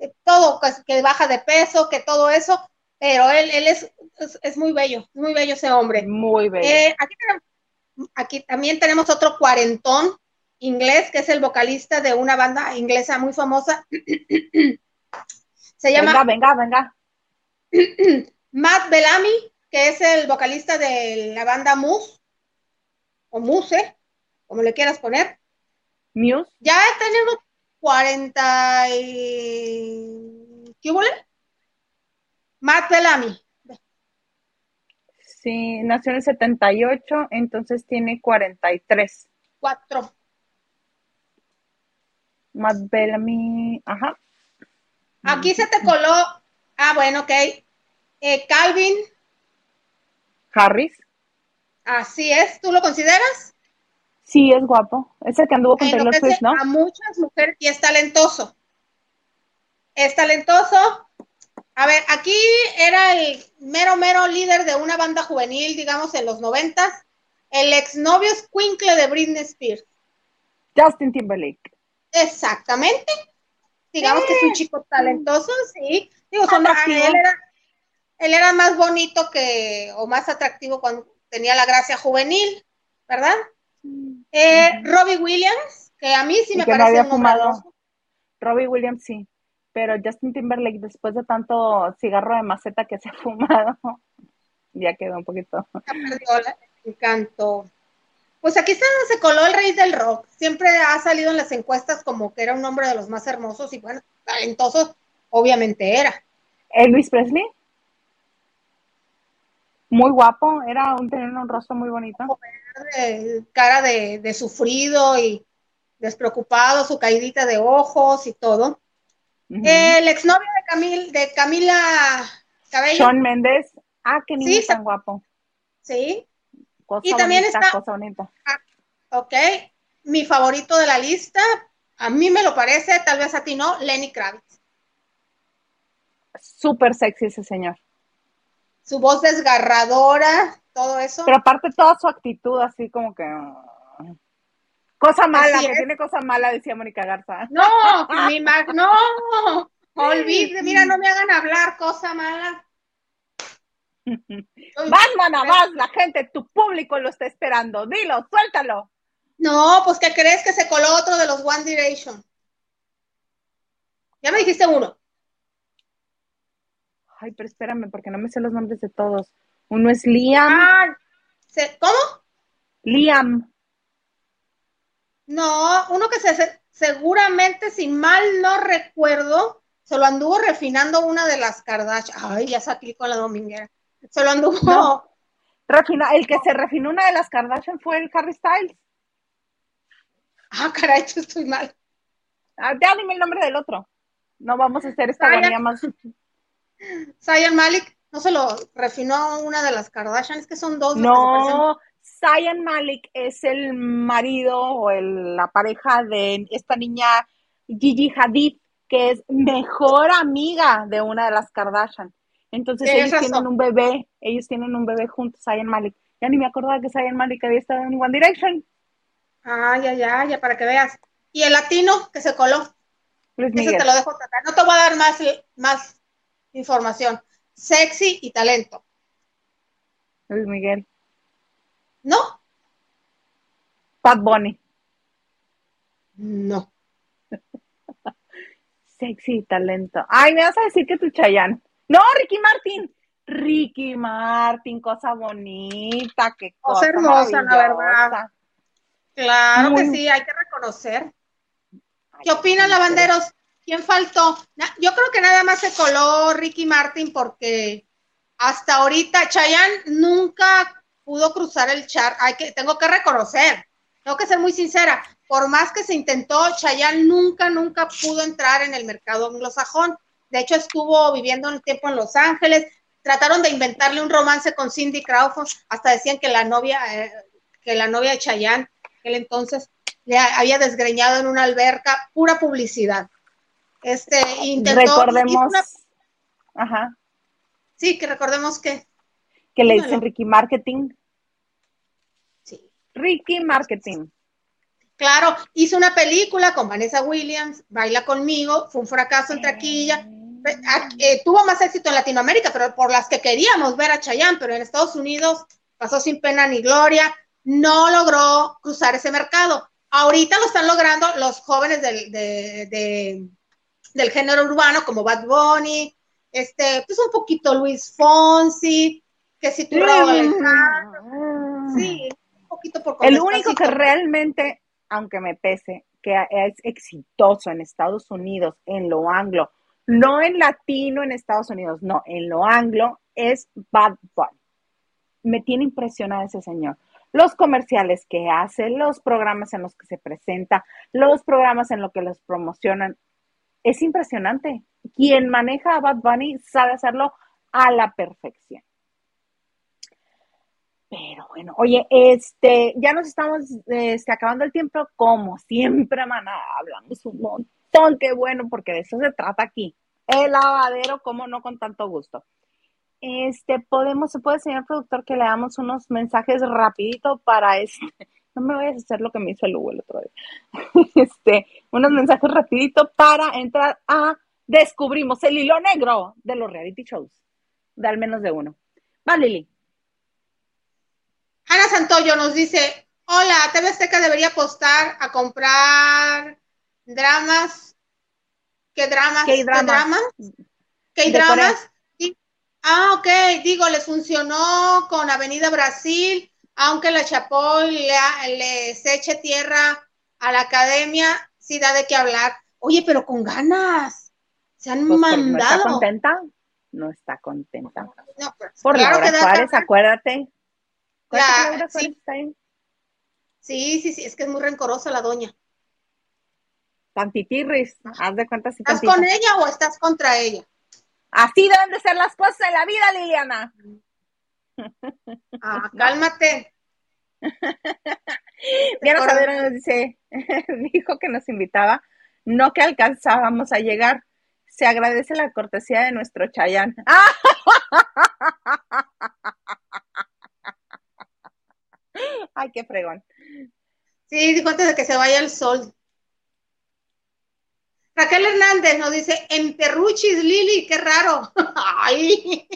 B: eh, todo, pues, que baja de peso, que todo eso, pero él, él es, es, es muy bello, muy bello ese hombre.
A: Muy bello.
B: Eh, aquí, aquí también tenemos otro cuarentón inglés, que es el vocalista de una banda inglesa muy famosa. Se llama
A: venga, venga, venga.
B: Matt Bellamy, que es el vocalista de la banda Muse, o Muse, como le quieras poner.
A: Muse.
B: Ya tenemos 40 y... ¿Qué hubo? Matt Bellamy.
A: Sí, nació en el 78, entonces tiene 43.
B: Cuatro.
A: Matt Bellamy, ajá.
B: Aquí se te coló. Ah, bueno, ok. Eh, Calvin,
A: Harris.
B: así es. ¿Tú lo consideras?
A: Sí, es guapo. Es el que anduvo con Taylor Swift, ¿no?
B: a muchas mujeres y es talentoso. Es talentoso. A ver, aquí era el mero, mero líder de una banda juvenil, digamos, en los noventas. El exnovio escuincle de Britney Spears.
A: Justin Timberlake.
B: Exactamente. Digamos que es un chico talentoso, sí. Digo, son- él, era, él era más bonito que, o más atractivo cuando tenía la gracia juvenil, ¿verdad? Eh, Robbie Williams, que a mí sí me parece
A: había
B: un
A: fumado. Robbie Williams, sí. Pero Justin Timberlake, después de tanto cigarro de maceta que se ha fumado, ya quedó un poquito.
B: El encanto. Pues aquí está, se coló el rey del rock. Siempre ha salido en las encuestas como que era un hombre de los más hermosos y bueno, talentoso, obviamente era.
A: Elvis Presley. Muy guapo, era un, tenía un rostro muy bonito.
B: Cara de, de sufrido y despreocupado, su caidita de ojos y todo. El exnovio de, Camil, de Camila Cabello,
A: Sean Méndez. Ah, qué niño
B: Sí,
A: tan guapo.
B: sí,
A: Cosa
B: Y también está-
A: cosa bonita.
B: ok. Mi favorito de la lista, a mí me lo parece, tal vez a ti no, Lenny Kravitz.
A: Súper sexy ese señor.
B: Su voz desgarradora, todo eso.
A: Pero aparte toda su actitud así como que... Cosa mala, que tiene cosa mala, decía Mónica Garza.
B: No, mi mag, no, olvide, mira, no me hagan hablar cosa mala.
A: Batman, nada más, la gente, tu público lo está esperando. Dilo, suéltalo.
B: No, pues ¿qué crees que se coló otro de los One Direction? Ya me dijiste uno.
A: Ay, pero espérame, porque no me sé los nombres de todos. Uno es Liam.
B: Ah, ¿cómo?
A: Liam.
B: No, uno que se, se- seguramente, si mal no recuerdo, se lo anduvo refinando una de las Kardashian. Ay, ya saqué con la dominguera. Se lo anduvo.
A: No. Refina- el que se refinó una de las Kardashian fue el Harry Styles.
B: Ah, caray, yo estoy mal.
A: Ah, ya dime el nombre del otro. No vamos a hacer esta agonía más.
B: Zion Malik, no se lo refinó una de las Kardashian, es que son dos.
A: No, Zayn Malik es el marido o el- la pareja de esta niña Gigi Hadid, que es mejor amiga de una de las Kardashian. Entonces ellos tienen un bebé, ellos tienen un bebé juntos, Zayn Malik. Ya ni me acordaba que Zayn Malik había estado en One Direction.
B: Ah, ya, ya, ya, para que veas. Y el latino que se coló,
A: Luis
B: ese te lo dejo tratar. No te voy a dar más, más información. sexy y talento.
A: Luis Miguel.
B: ¿No?
A: Pat Bunny.
B: No.
A: Sexy y talento. Ay, me vas a decir que tu Chayanne. No, Ricky Martin. Ricky Martin, cosa bonita, qué cosa,
B: Cosa hermosa, la verdad. Claro
A: Muy-
B: que sí, hay que reconocer. ¿Qué
A: Ay,
B: opinan,
A: qué
B: lavanderos? ¿Quién faltó? Yo creo que nada más se coló Ricky Martin porque hasta ahorita Chayanne nunca pudo cruzar el char. Hay que, tengo que reconocer, tengo que ser muy sincera. Por más que se intentó, Chayanne nunca, nunca pudo entrar en el mercado anglosajón. De hecho, estuvo viviendo un tiempo en Los Ángeles. Trataron de inventarle un romance con Cindy Crawford. Hasta decían que la novia, eh, que la novia de Chayanne, aquel entonces, le ha- había desgreñado en una alberca. Pura publicidad. Este, intentó.
A: Recordemos.
B: una-
A: Ajá.
B: sí, que recordemos que.
A: Que le dicen Ricky Marketing.
B: Sí.
A: Ricky Marketing.
B: Claro, hizo una película con Vanessa Williams, Baila conmigo, fue un fracaso en taquilla. Pe- a- eh, tuvo más éxito en Latinoamérica, pero por las que queríamos ver a Chayanne, pero en Estados Unidos pasó sin pena ni gloria, no logró cruzar ese mercado. Ahorita lo están logrando los jóvenes de- del género urbano, como Bad Bunny, este, pues un poquito Luis Fonsi, que si tú Alejandro, sí, un poquito por
A: El único que realmente, aunque me pese, que es exitoso en Estados Unidos, en lo anglo, no en latino en Estados Unidos, no, en lo anglo, es Bad Bunny. Me tiene impresionada ese señor. Los comerciales que hace, los programas en los que se presenta, los programas en los que los promocionan, es impresionante. Quien maneja a Bad Bunny sabe hacerlo a la perfección. Pero bueno, oye, este, ya nos estamos este, acabando el tiempo, como siempre, maná, hablamos un montón, qué bueno, porque de eso se trata aquí. El lavadero, como no, con tanto gusto. Este, podemos, se puede, señor productor, que le damos unos mensajes rapidito para este, no me vayas a hacer lo que me hizo el Hugo el otro día. Este, unos mensajes rapidito para entrar a descubrimos el hilo negro de los reality shows, de al menos de uno. Va, Lili.
B: Ana Santoyo nos dice, hola, TV Azteca debería apostar a comprar dramas. ¿Qué dramas?
A: ¿Qué dramas?
B: dramas? ¿Qué dramas? Ah, ok, digo, les funcionó con Avenida Brasil, aunque la Chapoy le, les eche tierra a la academia, sí da de qué hablar. Oye, pero con ganas. Se han
A: Pues, porque no está
B: mandado.
A: contenta, no está contenta.
B: No, pues,
A: Por
B: claro
A: Laura
B: da
A: Suárez, acuérdate. Acuérdate que
B: La-
A: Laura Suárez
B: sí.
A: está ahí.
B: Sí, sí, sí, es que es muy rencorosa la doña.
A: Tantitirris, haz de cuenta si
B: ¿Estás con ella o estás contra ella?
A: Así deben de ser las cosas en la vida, Liliana.
B: Ah, cálmate.
A: Diana Saavedra nos dice, dijo que nos invitaba, no que alcanzábamos a llegar. Se agradece la cortesía de nuestro Chayán. ¡Ah! Ay, qué fregón.
B: Sí, dijo antes de que se vaya el sol. Raquel Hernández nos dice, en Perruchis, Lili, qué raro. Ay.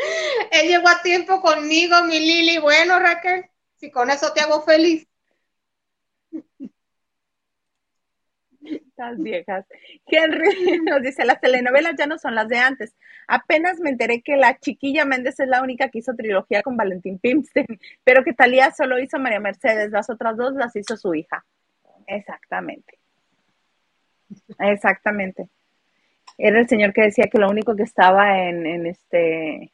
B: Él llegó a tiempo conmigo, mi Lili. Bueno, Raquel, si con eso te hago feliz.
A: Las viejas. Henry nos dice, las telenovelas ya no son las de antes. Apenas me enteré que la chiquilla Méndez es la única que hizo trilogía con Valentín Pimstein, pero que Talía solo hizo María Mercedes, las otras dos las hizo su hija. Exactamente. Exactamente. Era el señor que decía que lo único que estaba en, en este...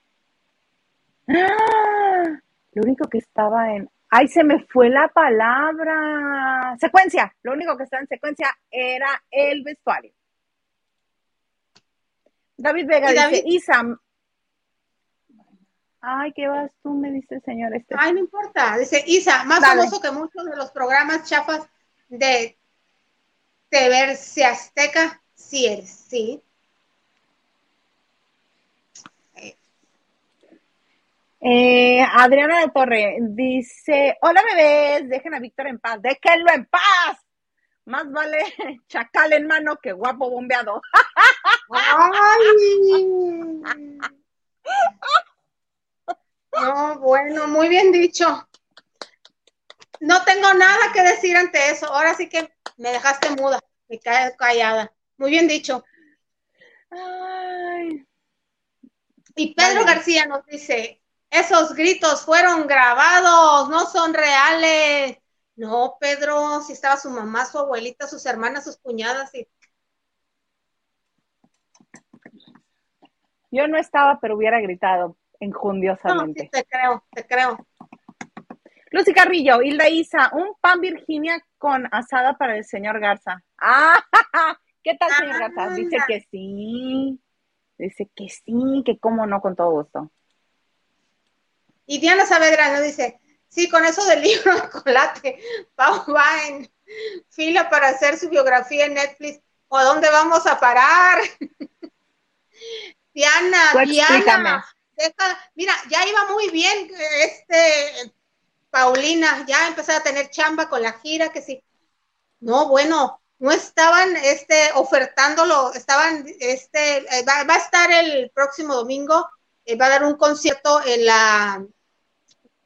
A: ¡Ah! Lo único que estaba en... ¡Ay, se me fue la palabra! Secuencia. Lo único que estaba en secuencia era el vestuario. David Vega
B: ¿Y
A: dice,
B: David?
A: Isa... Ay, ¿qué vas tú? Me dice el señor este.
B: Ay, no importa. Dice Isa, más
A: Dale.
B: famoso que muchos de los programas chafas de TV Azteca. Sí eres, sí.
A: Eh, Adriana de Torre dice, hola bebés, dejen a Víctor en paz, déjenlo en paz. Más vale chacal en mano que guapo bombeado.
B: Ay. No, bueno, muy bien dicho. No tengo nada que decir ante eso. Ahora sí que me dejaste muda, me cae callada. Muy bien dicho.
A: Ay,
B: Y Pedro. García nos dice, esos gritos fueron grabados, no son reales. No, Pedro, si estaba su mamá, su abuelita, sus hermanas, sus cuñadas y
A: yo no estaba, pero hubiera gritado
B: no, sí,
A: enjundiosamente.
B: te creo, te creo.
A: Lucy Carrillo, Hilda Isa, un pan Virginia con asada para el señor Garza. Ah, ¿qué tal, señor Garza? Dice que sí. Dice que sí, que cómo no, con todo gusto.
B: Y Diana Saavedra nos dice, sí, con eso del libro de chocolate, Pau va en fila para hacer su biografía en Netflix. ¿O dónde vamos a parar? Diana. Diana, deja- mira, ya iba muy bien este Paulina, ya empezó a tener chamba con la gira, que sí. No, bueno, no estaban este ofertándolo, estaban este eh, va, va a estar el próximo domingo, eh, va a dar un concierto en la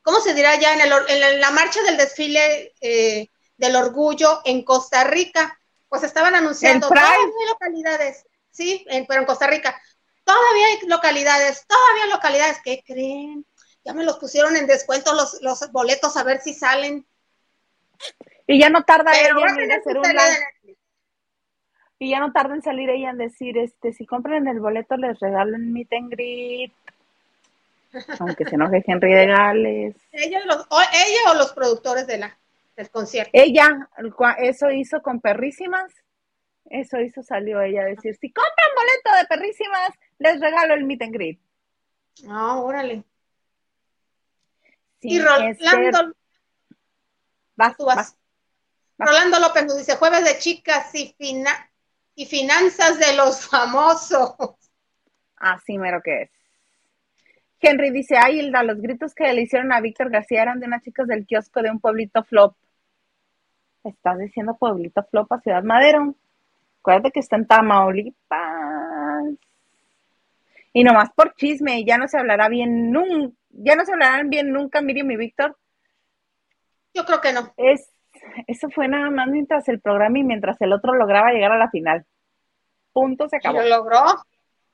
B: ¿cómo se dirá ya? En, el en la, en marcha del desfile eh, del orgullo en Costa Rica. Pues estaban anunciando, todavía hay localidades, sí, en- pero en Costa Rica. Todavía hay localidades, todavía hay localidades. ¿Qué creen? Ya me los pusieron en descuento los, los boletos a ver si salen.
A: Y ya no tarda ella en hacer un live.
B: Netflix.
A: Y ya no tarda en salir ella en decir, este, si compran el boleto les regalo un meet and greet. Aunque se enoje Henry de Gales.
B: Ella, los- o, ella o los productores de la, del concierto.
A: Ella, eso hizo con Perrísimas. Eso hizo, salió ella a decir, si compran boleto de Perrísimas, les regalo el meet and greet.
B: Ah, órale. Y Rolando,
A: vas,
B: tú vas.
A: vas. vas.
B: Rolando López nos dice, jueves de chicas y, fina- y finanzas de los famosos.
A: Así mero que es. Henry dice, ay, Hilda, los gritos que le hicieron a Víctor García eran de unas chicas del kiosco de un pueblito flop. Estás diciendo pueblito flop a Ciudad Madero. Acuérdate que está en Tamaulipas. Y nomás por chisme, ya no se hablará bien nunca, ya no se hablarán bien nunca Miriam y Víctor.
B: Yo creo que no.
A: Es, eso fue nada más mientras el programa y mientras el otro lograba llegar a la final. Punto, se
B: Y
A: acabó.
B: lo logró.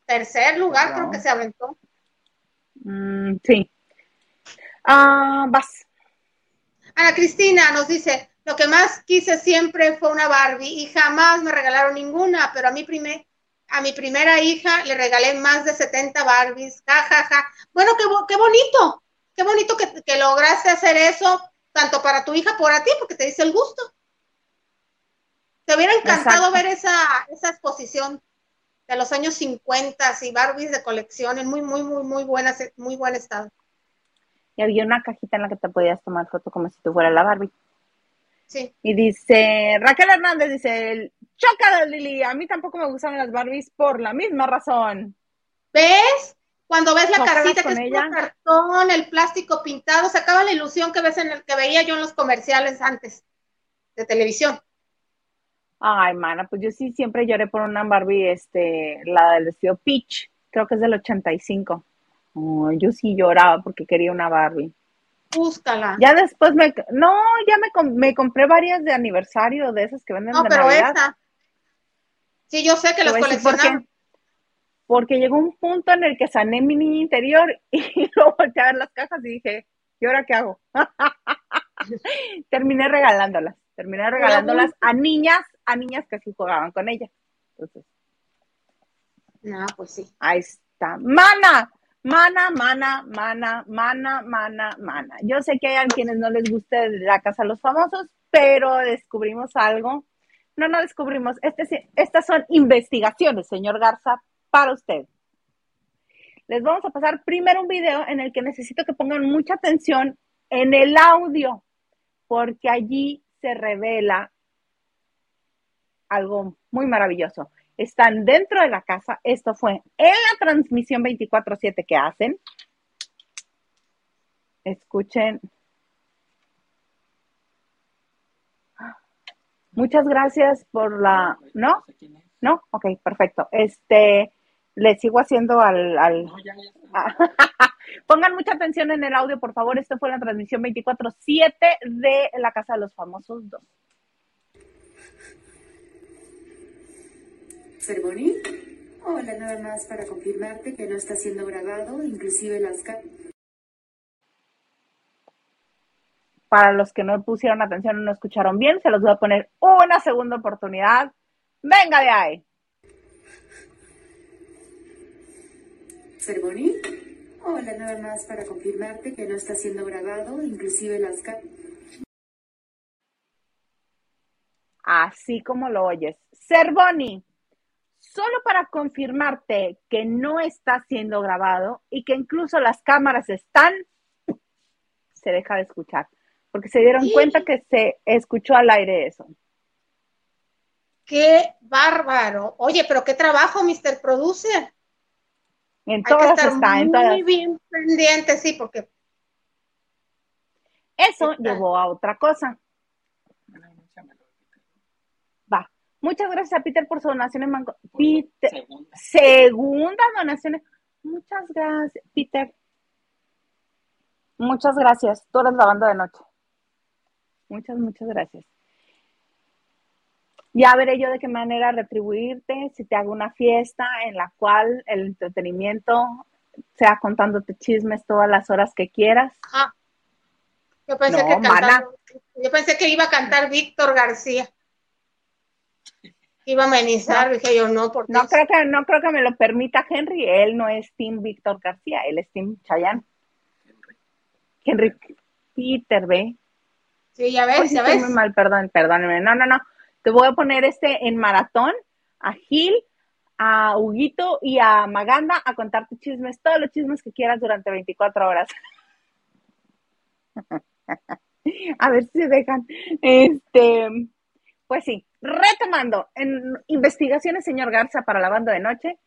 B: Tercer lugar creo que se aventó.
A: Mm, sí. Ah, vas.
B: Ana Cristina nos dice, lo que más quise siempre fue una Barbie y jamás me regalaron ninguna, pero a mi primer, a mi primera hija le regalé más de 70 Barbies, ja, ja, ja. Bueno, qué, qué bonito, qué bonito que, que lograste hacer eso, tanto para tu hija, por a ti, porque te dice el gusto. Te hubiera encantado
A: Exacto.
B: ver esa, esa exposición de los años 50 y Barbies de colección en muy, muy, muy, muy, buenas, muy buen estado.
A: Y había una cajita en la que te podías tomar foto como si tú fueras la Barbie.
B: Sí.
A: Y dice, Raquel Hernández dice, chócala Lili, a mí tampoco me gustan las Barbies por la misma razón.
B: ¿Ves? Cuando ves la
A: ¿No juegas
B: casita que es
A: ella?
B: puro cartón, el plástico pintado, se acaba la ilusión que ves en el que veía yo en los comerciales antes de televisión.
A: Ay, mana, pues yo sí siempre lloré por una Barbie, este, la del vestido Peach, creo que es del 85. Ay, yo sí lloraba porque quería una Barbie.
B: Búscala.
A: Ya después me, no, ya me, me compré varias de aniversario de esas que venden
B: no,
A: de
B: pero
A: Navidad.
B: esa. Sí, yo sé que las
A: qué. Porque llegó un punto en el que sané mi niña interior y luego volteé a ver las cajas y dije, ¿y ahora qué hago? terminé regalándolas, terminé regalándolas a niñas, a niñas que sí jugaban con ellas. Entonces,
B: No, pues sí.
A: ahí está. Mana, mana, mana, mana, mana, mana, mana. Yo sé que hay a quienes no les guste la casa de los famosos, pero descubrimos algo. No, no descubrimos. Este, estas son investigaciones, señor Garza, para usted. Les vamos a pasar primero un video en el que necesito que pongan mucha atención en el audio, porque allí se revela algo muy maravilloso. Están dentro de la casa, esto fue en la transmisión 24/7 que hacen. Escuchen. Muchas gracias por la... ¿No? ¿No? Ok, perfecto. Este, le sigo haciendo al... al... Pongan mucha atención en el audio, por favor. Esta fue la transmisión 24-7 de La Casa de los Famosos 2.
H: Ceremony. Hola, nada más para confirmarte que no está siendo grabado, inclusive las
A: Para los que no pusieron atención o no escucharon bien, se los voy a poner una segunda oportunidad. Venga de ahí.
H: Ceremony. Hola, nada más para confirmarte que no está siendo grabado, inclusive las
A: Así como lo oyes. Cervoni, solo para confirmarte que no está siendo grabado y que incluso las cámaras están, se deja de escuchar, porque se dieron cuenta que se escuchó al aire eso.
B: Qué bárbaro. Oye, pero qué trabajo, Mr. Producer.
A: En
B: Hay que estar
A: está, en
B: muy
A: todas.
B: bien pendiente, sí, porque
A: Eso
B: ¿Qué tal?
A: llevó a otra cosa. Va. Muchas gracias a Peter por su donación en Mango. Peter,
D: Segunda.
A: segunda donación. Muchas gracias, Peter. Muchas gracias. Tú eres la banda de noche. Muchas, muchas gracias. Ya veré yo de qué manera retribuirte si te hago una fiesta en la cual el entretenimiento sea contándote chismes todas las horas que quieras.
B: ah, yo pensé
A: No,
B: que cantaba- yo pensé que iba a cantar Víctor García. Iba a amenizar, dije yo, no, porque
A: No creo que no creo que me lo permita Henry. Él no es Team Víctor García, él es Team Chayanne. Henry Peter, ve.
B: sí, ya ves, ya
A: estoy
B: ves.
A: muy mal, perdón, perdóneme. No, no, no. Te voy a poner este en maratón a Gil, a Huguito y a Maganda a contarte chismes, todos los chismes que quieras durante 24 horas. a ver si se dejan. Este, pues sí, retomando, en investigaciones, señor Garza, para la banda de noche,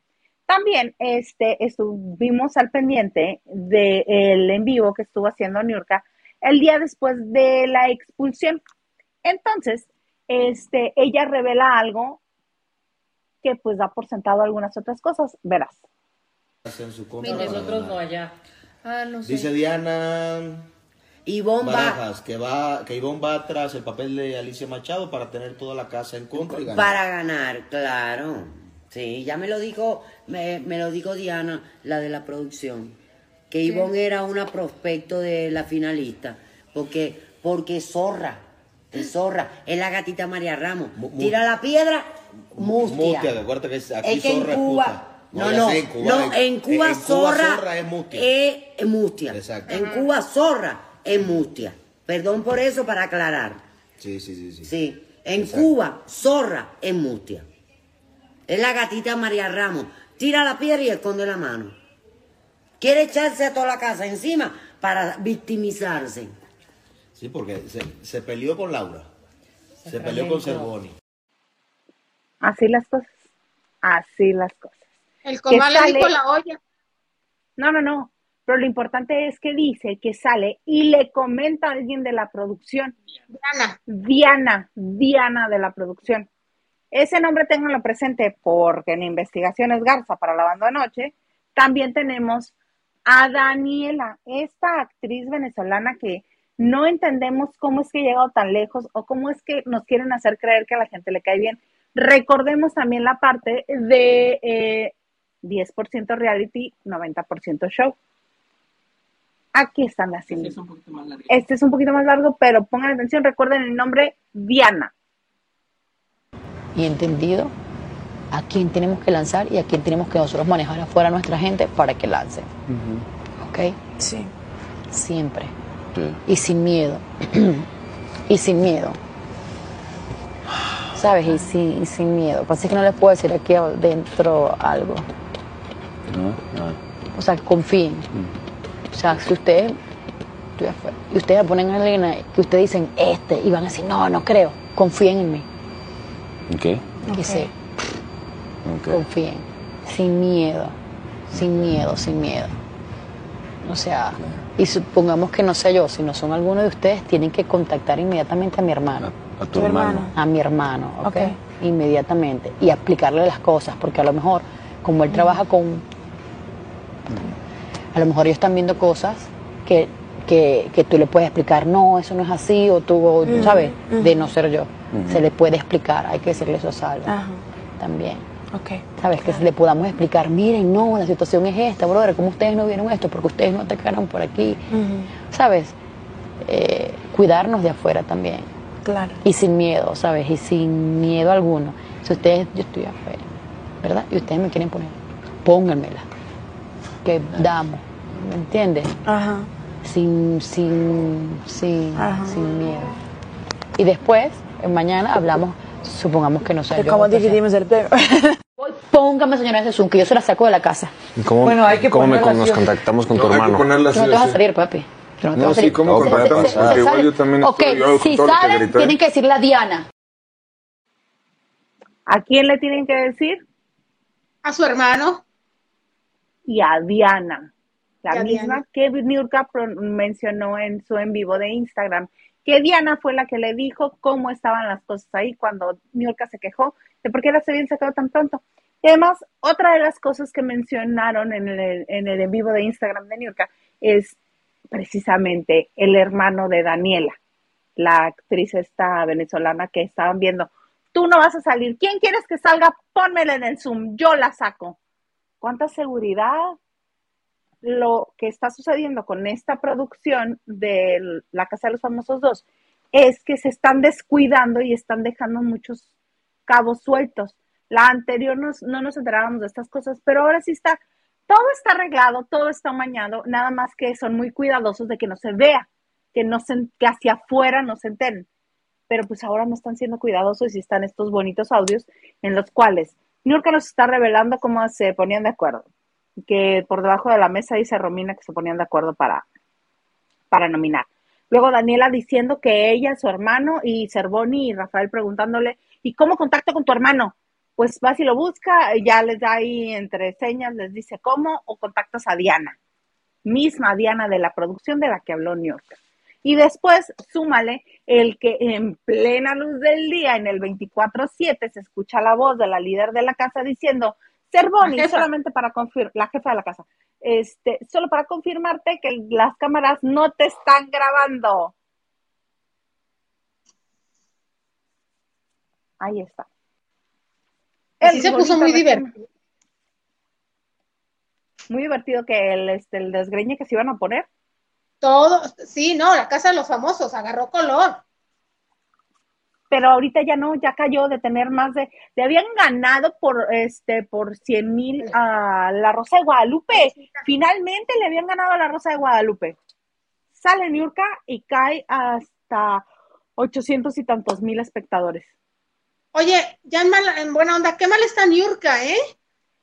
A: también este, estuvimos al pendiente del en vivo que estuvo haciendo Niurka el día después de la expulsión. Entonces, este, ella revela algo que pues da por sentado algunas otras cosas. Verás.
I: en su contra
J: nosotros no allá. Ah, no sé.
I: Dice Diana
E: Ivonne va.
I: Barajas que va que Ivonne va tras el papel de Alicia Machado para tener toda la casa en contra y ganar.
E: Para ganar, claro. Sí, ya me lo dijo, me, me lo dijo Diana, la de la producción, que Ivonne era una prospecto de la finalista, porque, porque es zorra, es zorra, es la gatita María Ramos. Tira la piedra, mustia.
I: Mustia, acuérdate que es- aquí
E: es que en
I: zorra es
E: Cuba,
I: puta.
E: no, no,
I: sé, en Cuba,
E: no,
I: en-
E: en Cuba,
I: en Cuba
E: zorra,
I: zorra es mustia.
E: es- es mustia.
I: Exacto.
E: En Cuba zorra es mustia. Perdón por eso para aclarar.
I: Sí, sí, sí, sí.
E: Sí, en
I: Exacto.
E: Cuba, zorra es mustia. Es la gatita María Ramos. Tira la piedra y esconde la mano. Quiere echarse a toda la casa encima para victimizarse.
I: Sí, porque se, se peleó con Laura. Se, peleó con Cervoni.
A: Así las cosas. Así las cosas.
B: El comal le dijo la olla.
A: No, no, no. Pero lo importante es que dice que sale y le comenta a alguien de la producción.
B: Diana,
A: Diana, Diana de la producción. Ese nombre tenganlo presente porque en Investigaciones Garza para la banda de noche también tenemos a Daniela, esta actriz venezolana que no entendemos cómo es que ha llegado tan lejos o cómo es que nos quieren hacer creer que a la gente le cae bien. Recordemos también la parte de eh, 10% reality, 90% show. Aquí están las
D: Ese es un poquito más largo.
A: este es un poquito más largo, pero pongan atención, recuerden el nombre Diana.
K: y entendido a quién tenemos que lanzar y a quién tenemos que nosotros manejar afuera a nuestra gente para que lance. ¿Ok?
L: Sí.
K: Siempre. Y sin miedo. y sin miedo. ¿Sabes? Y sin, y sin miedo. Pasa que no les puedo decir aquí adentro algo. O sea, confíen. O sea, si ustedes, y ustedes ponen a alguien que ustedes dicen este, y van a decir, no, no creo, confíen en mí.
M: ¿Qué?
K: Y se confíen, sin miedo, sin miedo, sin miedo. O sea, y supongamos que no sea yo, si no son alguno de ustedes, tienen que contactar inmediatamente a mi hermano.
M: A tu hermano.
K: A mi hermano, ¿ok?
L: Ok.
K: inmediatamente y explicarle las cosas, porque a lo mejor, como él trabaja con... A lo mejor ellos están viendo cosas que, que, que tú le puedes explicar, no, eso no es así, o tú, o,
J: Ujú,
K: ¿sabes?
J: ujú.
K: De no ser yo. Se le puede explicar, hay que decirle eso a Salva también.
J: Ok.
K: ¿Sabes? Que le podamos explicar, miren, no, la situación es esta, brother, ¿cómo ustedes no vieron esto? Porque ustedes no atacaron por aquí. ¿Sabes? Eh, cuidarnos de afuera también.
J: Claro.
K: Y sin miedo, ¿sabes? Y sin miedo alguno. Si ustedes, yo estoy afuera, ¿verdad? Y ustedes me quieren poner, pónganmela. Que damos, ¿me entiendes?
J: Ajá.
K: Sin, sin, sin,
J: Ajá.
K: sin miedo. Y después, mañana hablamos, supongamos que no
J: De
K: yo,
J: cómo
K: que sea-
J: dividimos el premio.
K: Póngame, señora Jesús, que yo se la saco de la casa.
L: ¿Cómo,
K: Bueno, hay que
L: cómo me, nos contactamos con tu
M: No, que
L: hermano?
K: no te vas a salir, papi. No, te
M: No,
K: vas a
M: sí. ¿cómo
K: Se-
M: contactamos? Porque igual yo también
K: Ok,
M: estoy- yo
K: si
M: que
K: salen, tienen que decirle a Diana.
A: ¿A quién le tienen que decir?
B: A su hermano.
A: Y a Diana. La misma
B: Diana.
A: que Niurka pro- mencionó en su en vivo de Instagram. Que Diana fue la que le dijo cómo estaban las cosas ahí cuando Niurka se quejó de por qué las habían sacado tan pronto. Y además, otra de las cosas que mencionaron en el en, el en vivo de Instagram de Niurka es precisamente el hermano de Daniela, la actriz esta venezolana que estaban viendo. Tú no vas a salir. ¿Quién quieres que salga? Pónmela en el Zoom. Yo la saco. ¿Cuánta seguridad? Lo que está sucediendo con esta producción de La Casa de los Famosos 2 es que se están descuidando y están dejando muchos cabos sueltos. La anterior no nos enterábamos de estas cosas, pero ahora sí está, todo está arreglado, todo está mañado, nada más que son muy cuidadosos de que no se vea, que, no se, que hacia afuera no se enteren. Pero pues ahora no están siendo cuidadosos y están estos bonitos audios en los cuales Niurka nos está revelando cómo se ponían de acuerdo. Que por debajo de la mesa dice Romina que se ponían de acuerdo para, para nominar. Luego Daniela diciendo que ella, su hermano, y Cervoni y Rafael preguntándole, ¿y cómo contacto con tu hermano? Pues vas y lo busca, ya les da ahí entre señas, les dice cómo, o contactas a Diana, misma Diana de la producción de la que habló New York. Y después, súmale el que en plena luz del día, en el 24-7, se escucha la voz de la líder de la casa diciendo, Cervoni, solamente para confirmar, la jefa de la casa, este, solo para confirmarte que las cámaras no te están grabando. Ahí está. El
B: se puso muy divertido.
A: Muy divertido que el, este, el desgreñe que se iban a poner.
B: Todo, sí, no, la casa de los famosos agarró color.
A: pero ahorita ya no, ya cayó de tener más de, le habían ganado por este por 100 mil a la Rosa de Guadalupe, finalmente le habían ganado a la Rosa de Guadalupe. Sale Niurka y cae hasta 800 y tantos mil espectadores.
B: Oye, ya en, mala- en buena onda, qué mal está Niurka, ¿eh?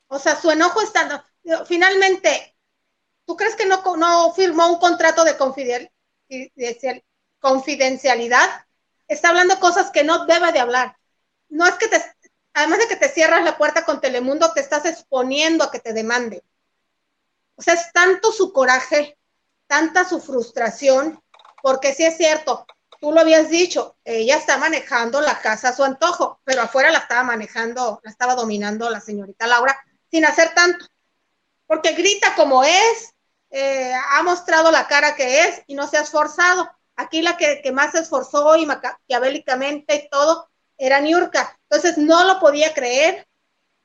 B: O sea, su enojo está. Finalmente, ¿tú crees que no, firmó un contrato de confidencialidad? Está hablando cosas que no debe de hablar. No es que te, además de que te cierras la puerta con Telemundo, te estás exponiendo a que te demande. O sea, es tanto su coraje, tanta su frustración, porque sí es cierto, tú lo habías dicho, ella está manejando la casa a su antojo, pero afuera la estaba manejando, la estaba dominando la señorita Laura sin hacer tanto, porque grita como es, eh, ha mostrado la cara que es y no se ha esforzado. Aquí la que, que más se esforzó y maquiavélicamente y todo era Niurka. Entonces no lo podía creer.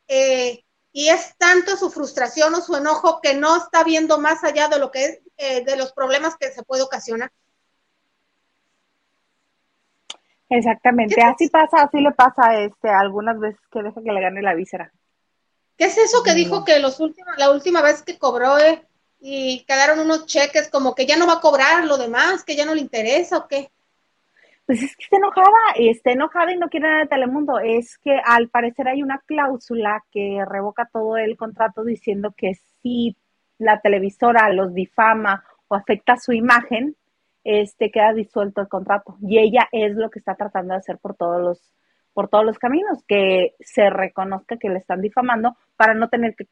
B: eh, y es tanto su frustración o su enojo que no está viendo más allá de lo que es, eh, de los problemas que se puede ocasionar.
A: Exactamente, así pasa, así le pasa este algunas veces que deja que le gane la víscera.
B: ¿Qué es eso que dijo que los últimos, la última vez que cobró eh, y quedaron unos cheques como que ya no va a cobrar lo demás, que ya no le interesa o qué?
A: Pues es que está enojada, está enojada y no quiere nada de Telemundo. Es que al parecer hay una cláusula que revoca todo el contrato diciendo que si la televisora los difama o afecta su imagen, este queda disuelto el contrato. Y ella es lo que está tratando de hacer por todos los por todos los caminos, que se reconozca que le están difamando para no tener que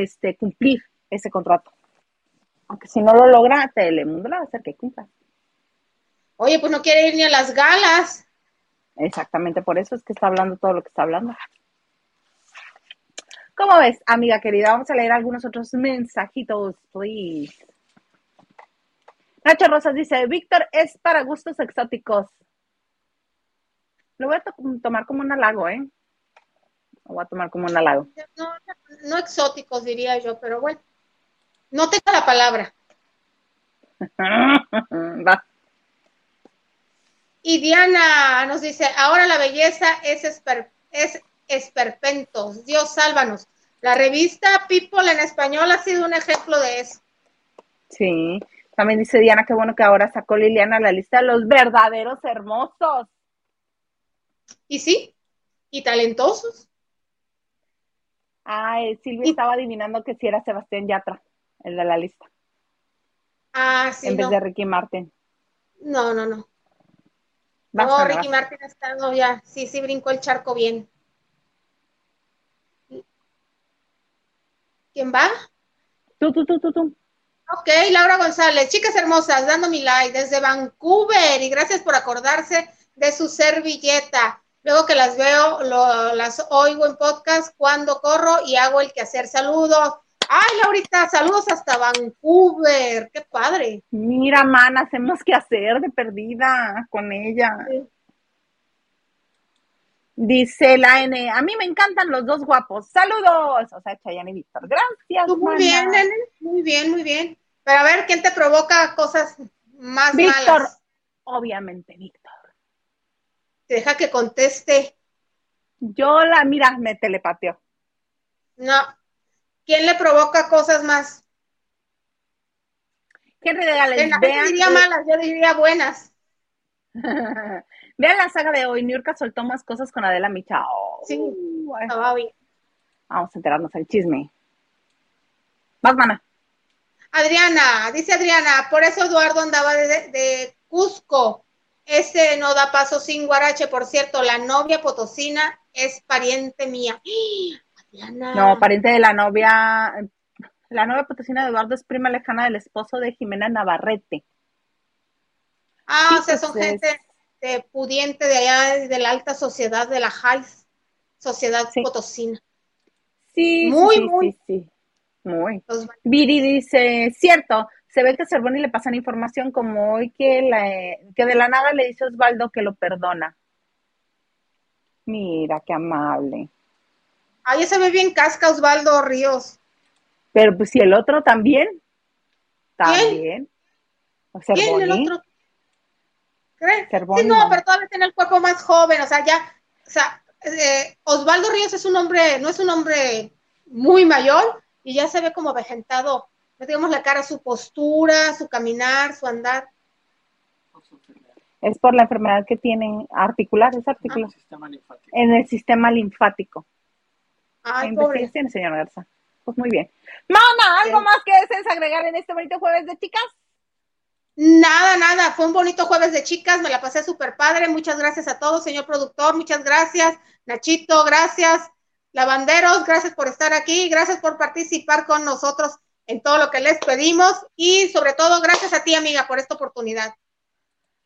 A: este, cumplir ese contrato. Aunque si no lo logra, Telemundo le va a hacer que cumpla.
B: Oye, pues no quiere ir ni a las galas.
A: Exactamente, por eso es que está hablando todo lo que está hablando. ¿Cómo ves, amiga querida? Vamos a leer algunos otros mensajitos, please. Nacho Rosas dice, Víctor es para gustos exóticos. Lo voy a to- tomar como un halago, ¿eh? Lo voy a tomar como un halago.
B: No, no exóticos, diría yo, pero bueno. No tengo la palabra.
A: Va.
B: Y Diana nos dice, ahora la belleza es, esper- es esperpentos. Dios sálvanos. La revista People en español ha sido un ejemplo de eso.
A: Sí. También dice Diana, qué bueno que ahora sacó Liliana la lista de los verdaderos hermosos.
B: Y sí, y talentosos.
A: Ay, Silvia estaba adivinando que si era Sebastián Yatra, el de la lista,
B: Ah, sí,
A: en vez
B: no.
A: de Ricky Martin.
B: No, no, no. No, Ricky. Martin ha estado ya, sí, sí brincó el charco bien. ¿Quién va?
A: Tú, tú, tú, tú, tú.
B: Ok, Laura González, chicas hermosas, dando mi like desde Vancouver y gracias por acordarse de su servilleta. Luego que las veo, lo- las oigo en podcast cuando corro y hago el quehacer. Saludos. Ay, Laurita, saludos hasta Vancouver. Qué padre.
A: Mira, man, hacemos que hacer de perdida con ella. Dice la N, a mí me encantan los dos guapos. Saludos. O sea, Chayanne y Víctor. Gracias.
B: Tú muy
A: mana.
B: bien, nene. Muy bien, muy bien. Pero a ver, ¿quién te provoca cosas más
A: Víctor.
B: malas?
A: Obviamente, Víctor.
B: Deja que conteste.
A: Yo la, mira, me telepateó.
B: No. ¿Quién le provoca cosas más?
A: Henry de Gales,
B: gente
A: vean,
B: diría malas, yo diría buenas.
A: vean la saga de hoy. Niurka soltó más cosas con Adela Micha. Oh,
B: Sí, bien.
A: Vamos a enterarnos del chisme. Vas, mana.
B: Adriana, dice Adriana, por eso Eduardo andaba de, de Cusco. Ese no da paso sin guarache. Por cierto, la novia potosina es pariente mía.
A: No, pariente de la novia. La novia potosina de Eduardo es prima lejana del esposo de Jimena Navarrete.
B: Ah,
A: Sí,
B: o sea, son gente de pudiente de allá, de la alta sociedad, de la high sociedad
A: Sí.
B: potosina.
A: Sí,
B: Muy,
A: sí, sí,
B: muy.
A: sí, sí. Muy.
B: Los-
A: Viri dice, cierto, se ve que a Cervoni le pasan información como hoy que, la, que de la nada le dice a Osvaldo que lo perdona. Mira, qué amable.
B: Ahí se ve bien casca Osvaldo Ríos.
A: Pero pues si el otro también, también. O
B: ¿Quién el otro? ¿Crees?
A: Cervoni,
B: Sí, no,
A: no.
B: pero todavía tiene el cuerpo más joven, o sea, ya, o sea, eh, Osvaldo Ríos es un hombre, no es un hombre muy mayor y ya se ve como vejentado, digamos la cara, su postura, su caminar, su andar.
A: Es por la enfermedad que tiene articular, es articular. En el sistema linfático.
B: Ay,
A: ¿Qué
B: pobre.
A: señor Garza? Pues muy bien. Mana, ¿algo
B: Sí.
A: más que desees agregar en este bonito jueves de chicas?
B: Nada, nada, fue un bonito jueves de chicas, me la pasé súper padre, muchas gracias a todos, señor productor, muchas gracias, Nachito, gracias, lavanderos, gracias por estar aquí, gracias por participar con nosotros en todo lo que les pedimos y sobre todo gracias a ti, amiga, por esta oportunidad.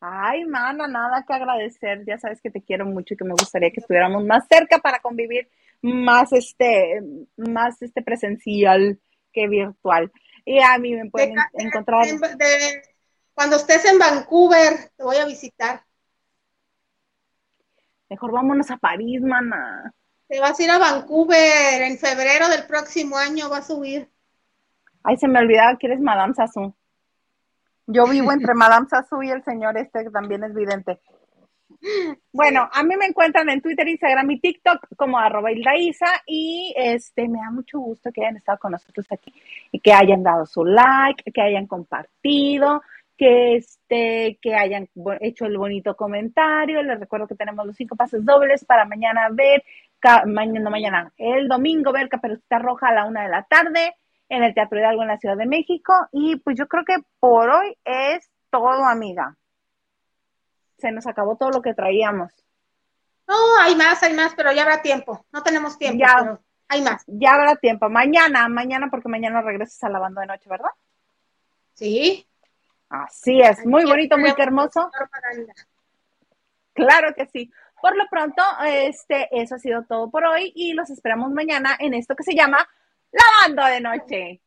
A: Ay, mana, nada que agradecer. Ya sabes que te quiero mucho y que me gustaría que estuviéramos más cerca para convivir más este, más este presencial que virtual. Y a mí me pueden
B: De-
A: encontrar.
B: de- de- cuando estés en Vancouver, te voy a visitar.
A: Mejor vámonos a París, mana.
B: Te vas a ir a Vancouver en febrero del próximo año, va a subir.
A: Ay, se me olvidaba que eres Madame Sassou. Yo vivo entre Madame Sassou y el señor este que también es vidente. Bueno, a mí me encuentran en Twitter, Instagram y TikTok como arroba y este me da mucho gusto que hayan estado con nosotros aquí y que hayan dado su like, que hayan compartido, que este, que hayan hecho el bonito comentario. Les recuerdo que tenemos los cinco pases dobles para mañana ver, mañana, mañana, el domingo ver Caperucita Roja a la una de la tarde en el Teatro Hidalgo en la Ciudad de México. Y pues yo creo que por hoy es todo, amiga. Se nos acabó todo lo que traíamos.
B: No, hay más, hay más, pero ya habrá tiempo. No tenemos tiempo,
A: Ya.
B: pero hay más.
A: Ya habrá tiempo. Mañana, mañana, porque mañana regresas a la banda de noche, ¿verdad?
B: Sí.
A: Así es. Muy
B: Aquí
A: bonito, muy hermoso. Claro que sí. Por lo pronto, este, eso ha sido todo por hoy y los esperamos mañana en esto que se llama Lavando de Noche.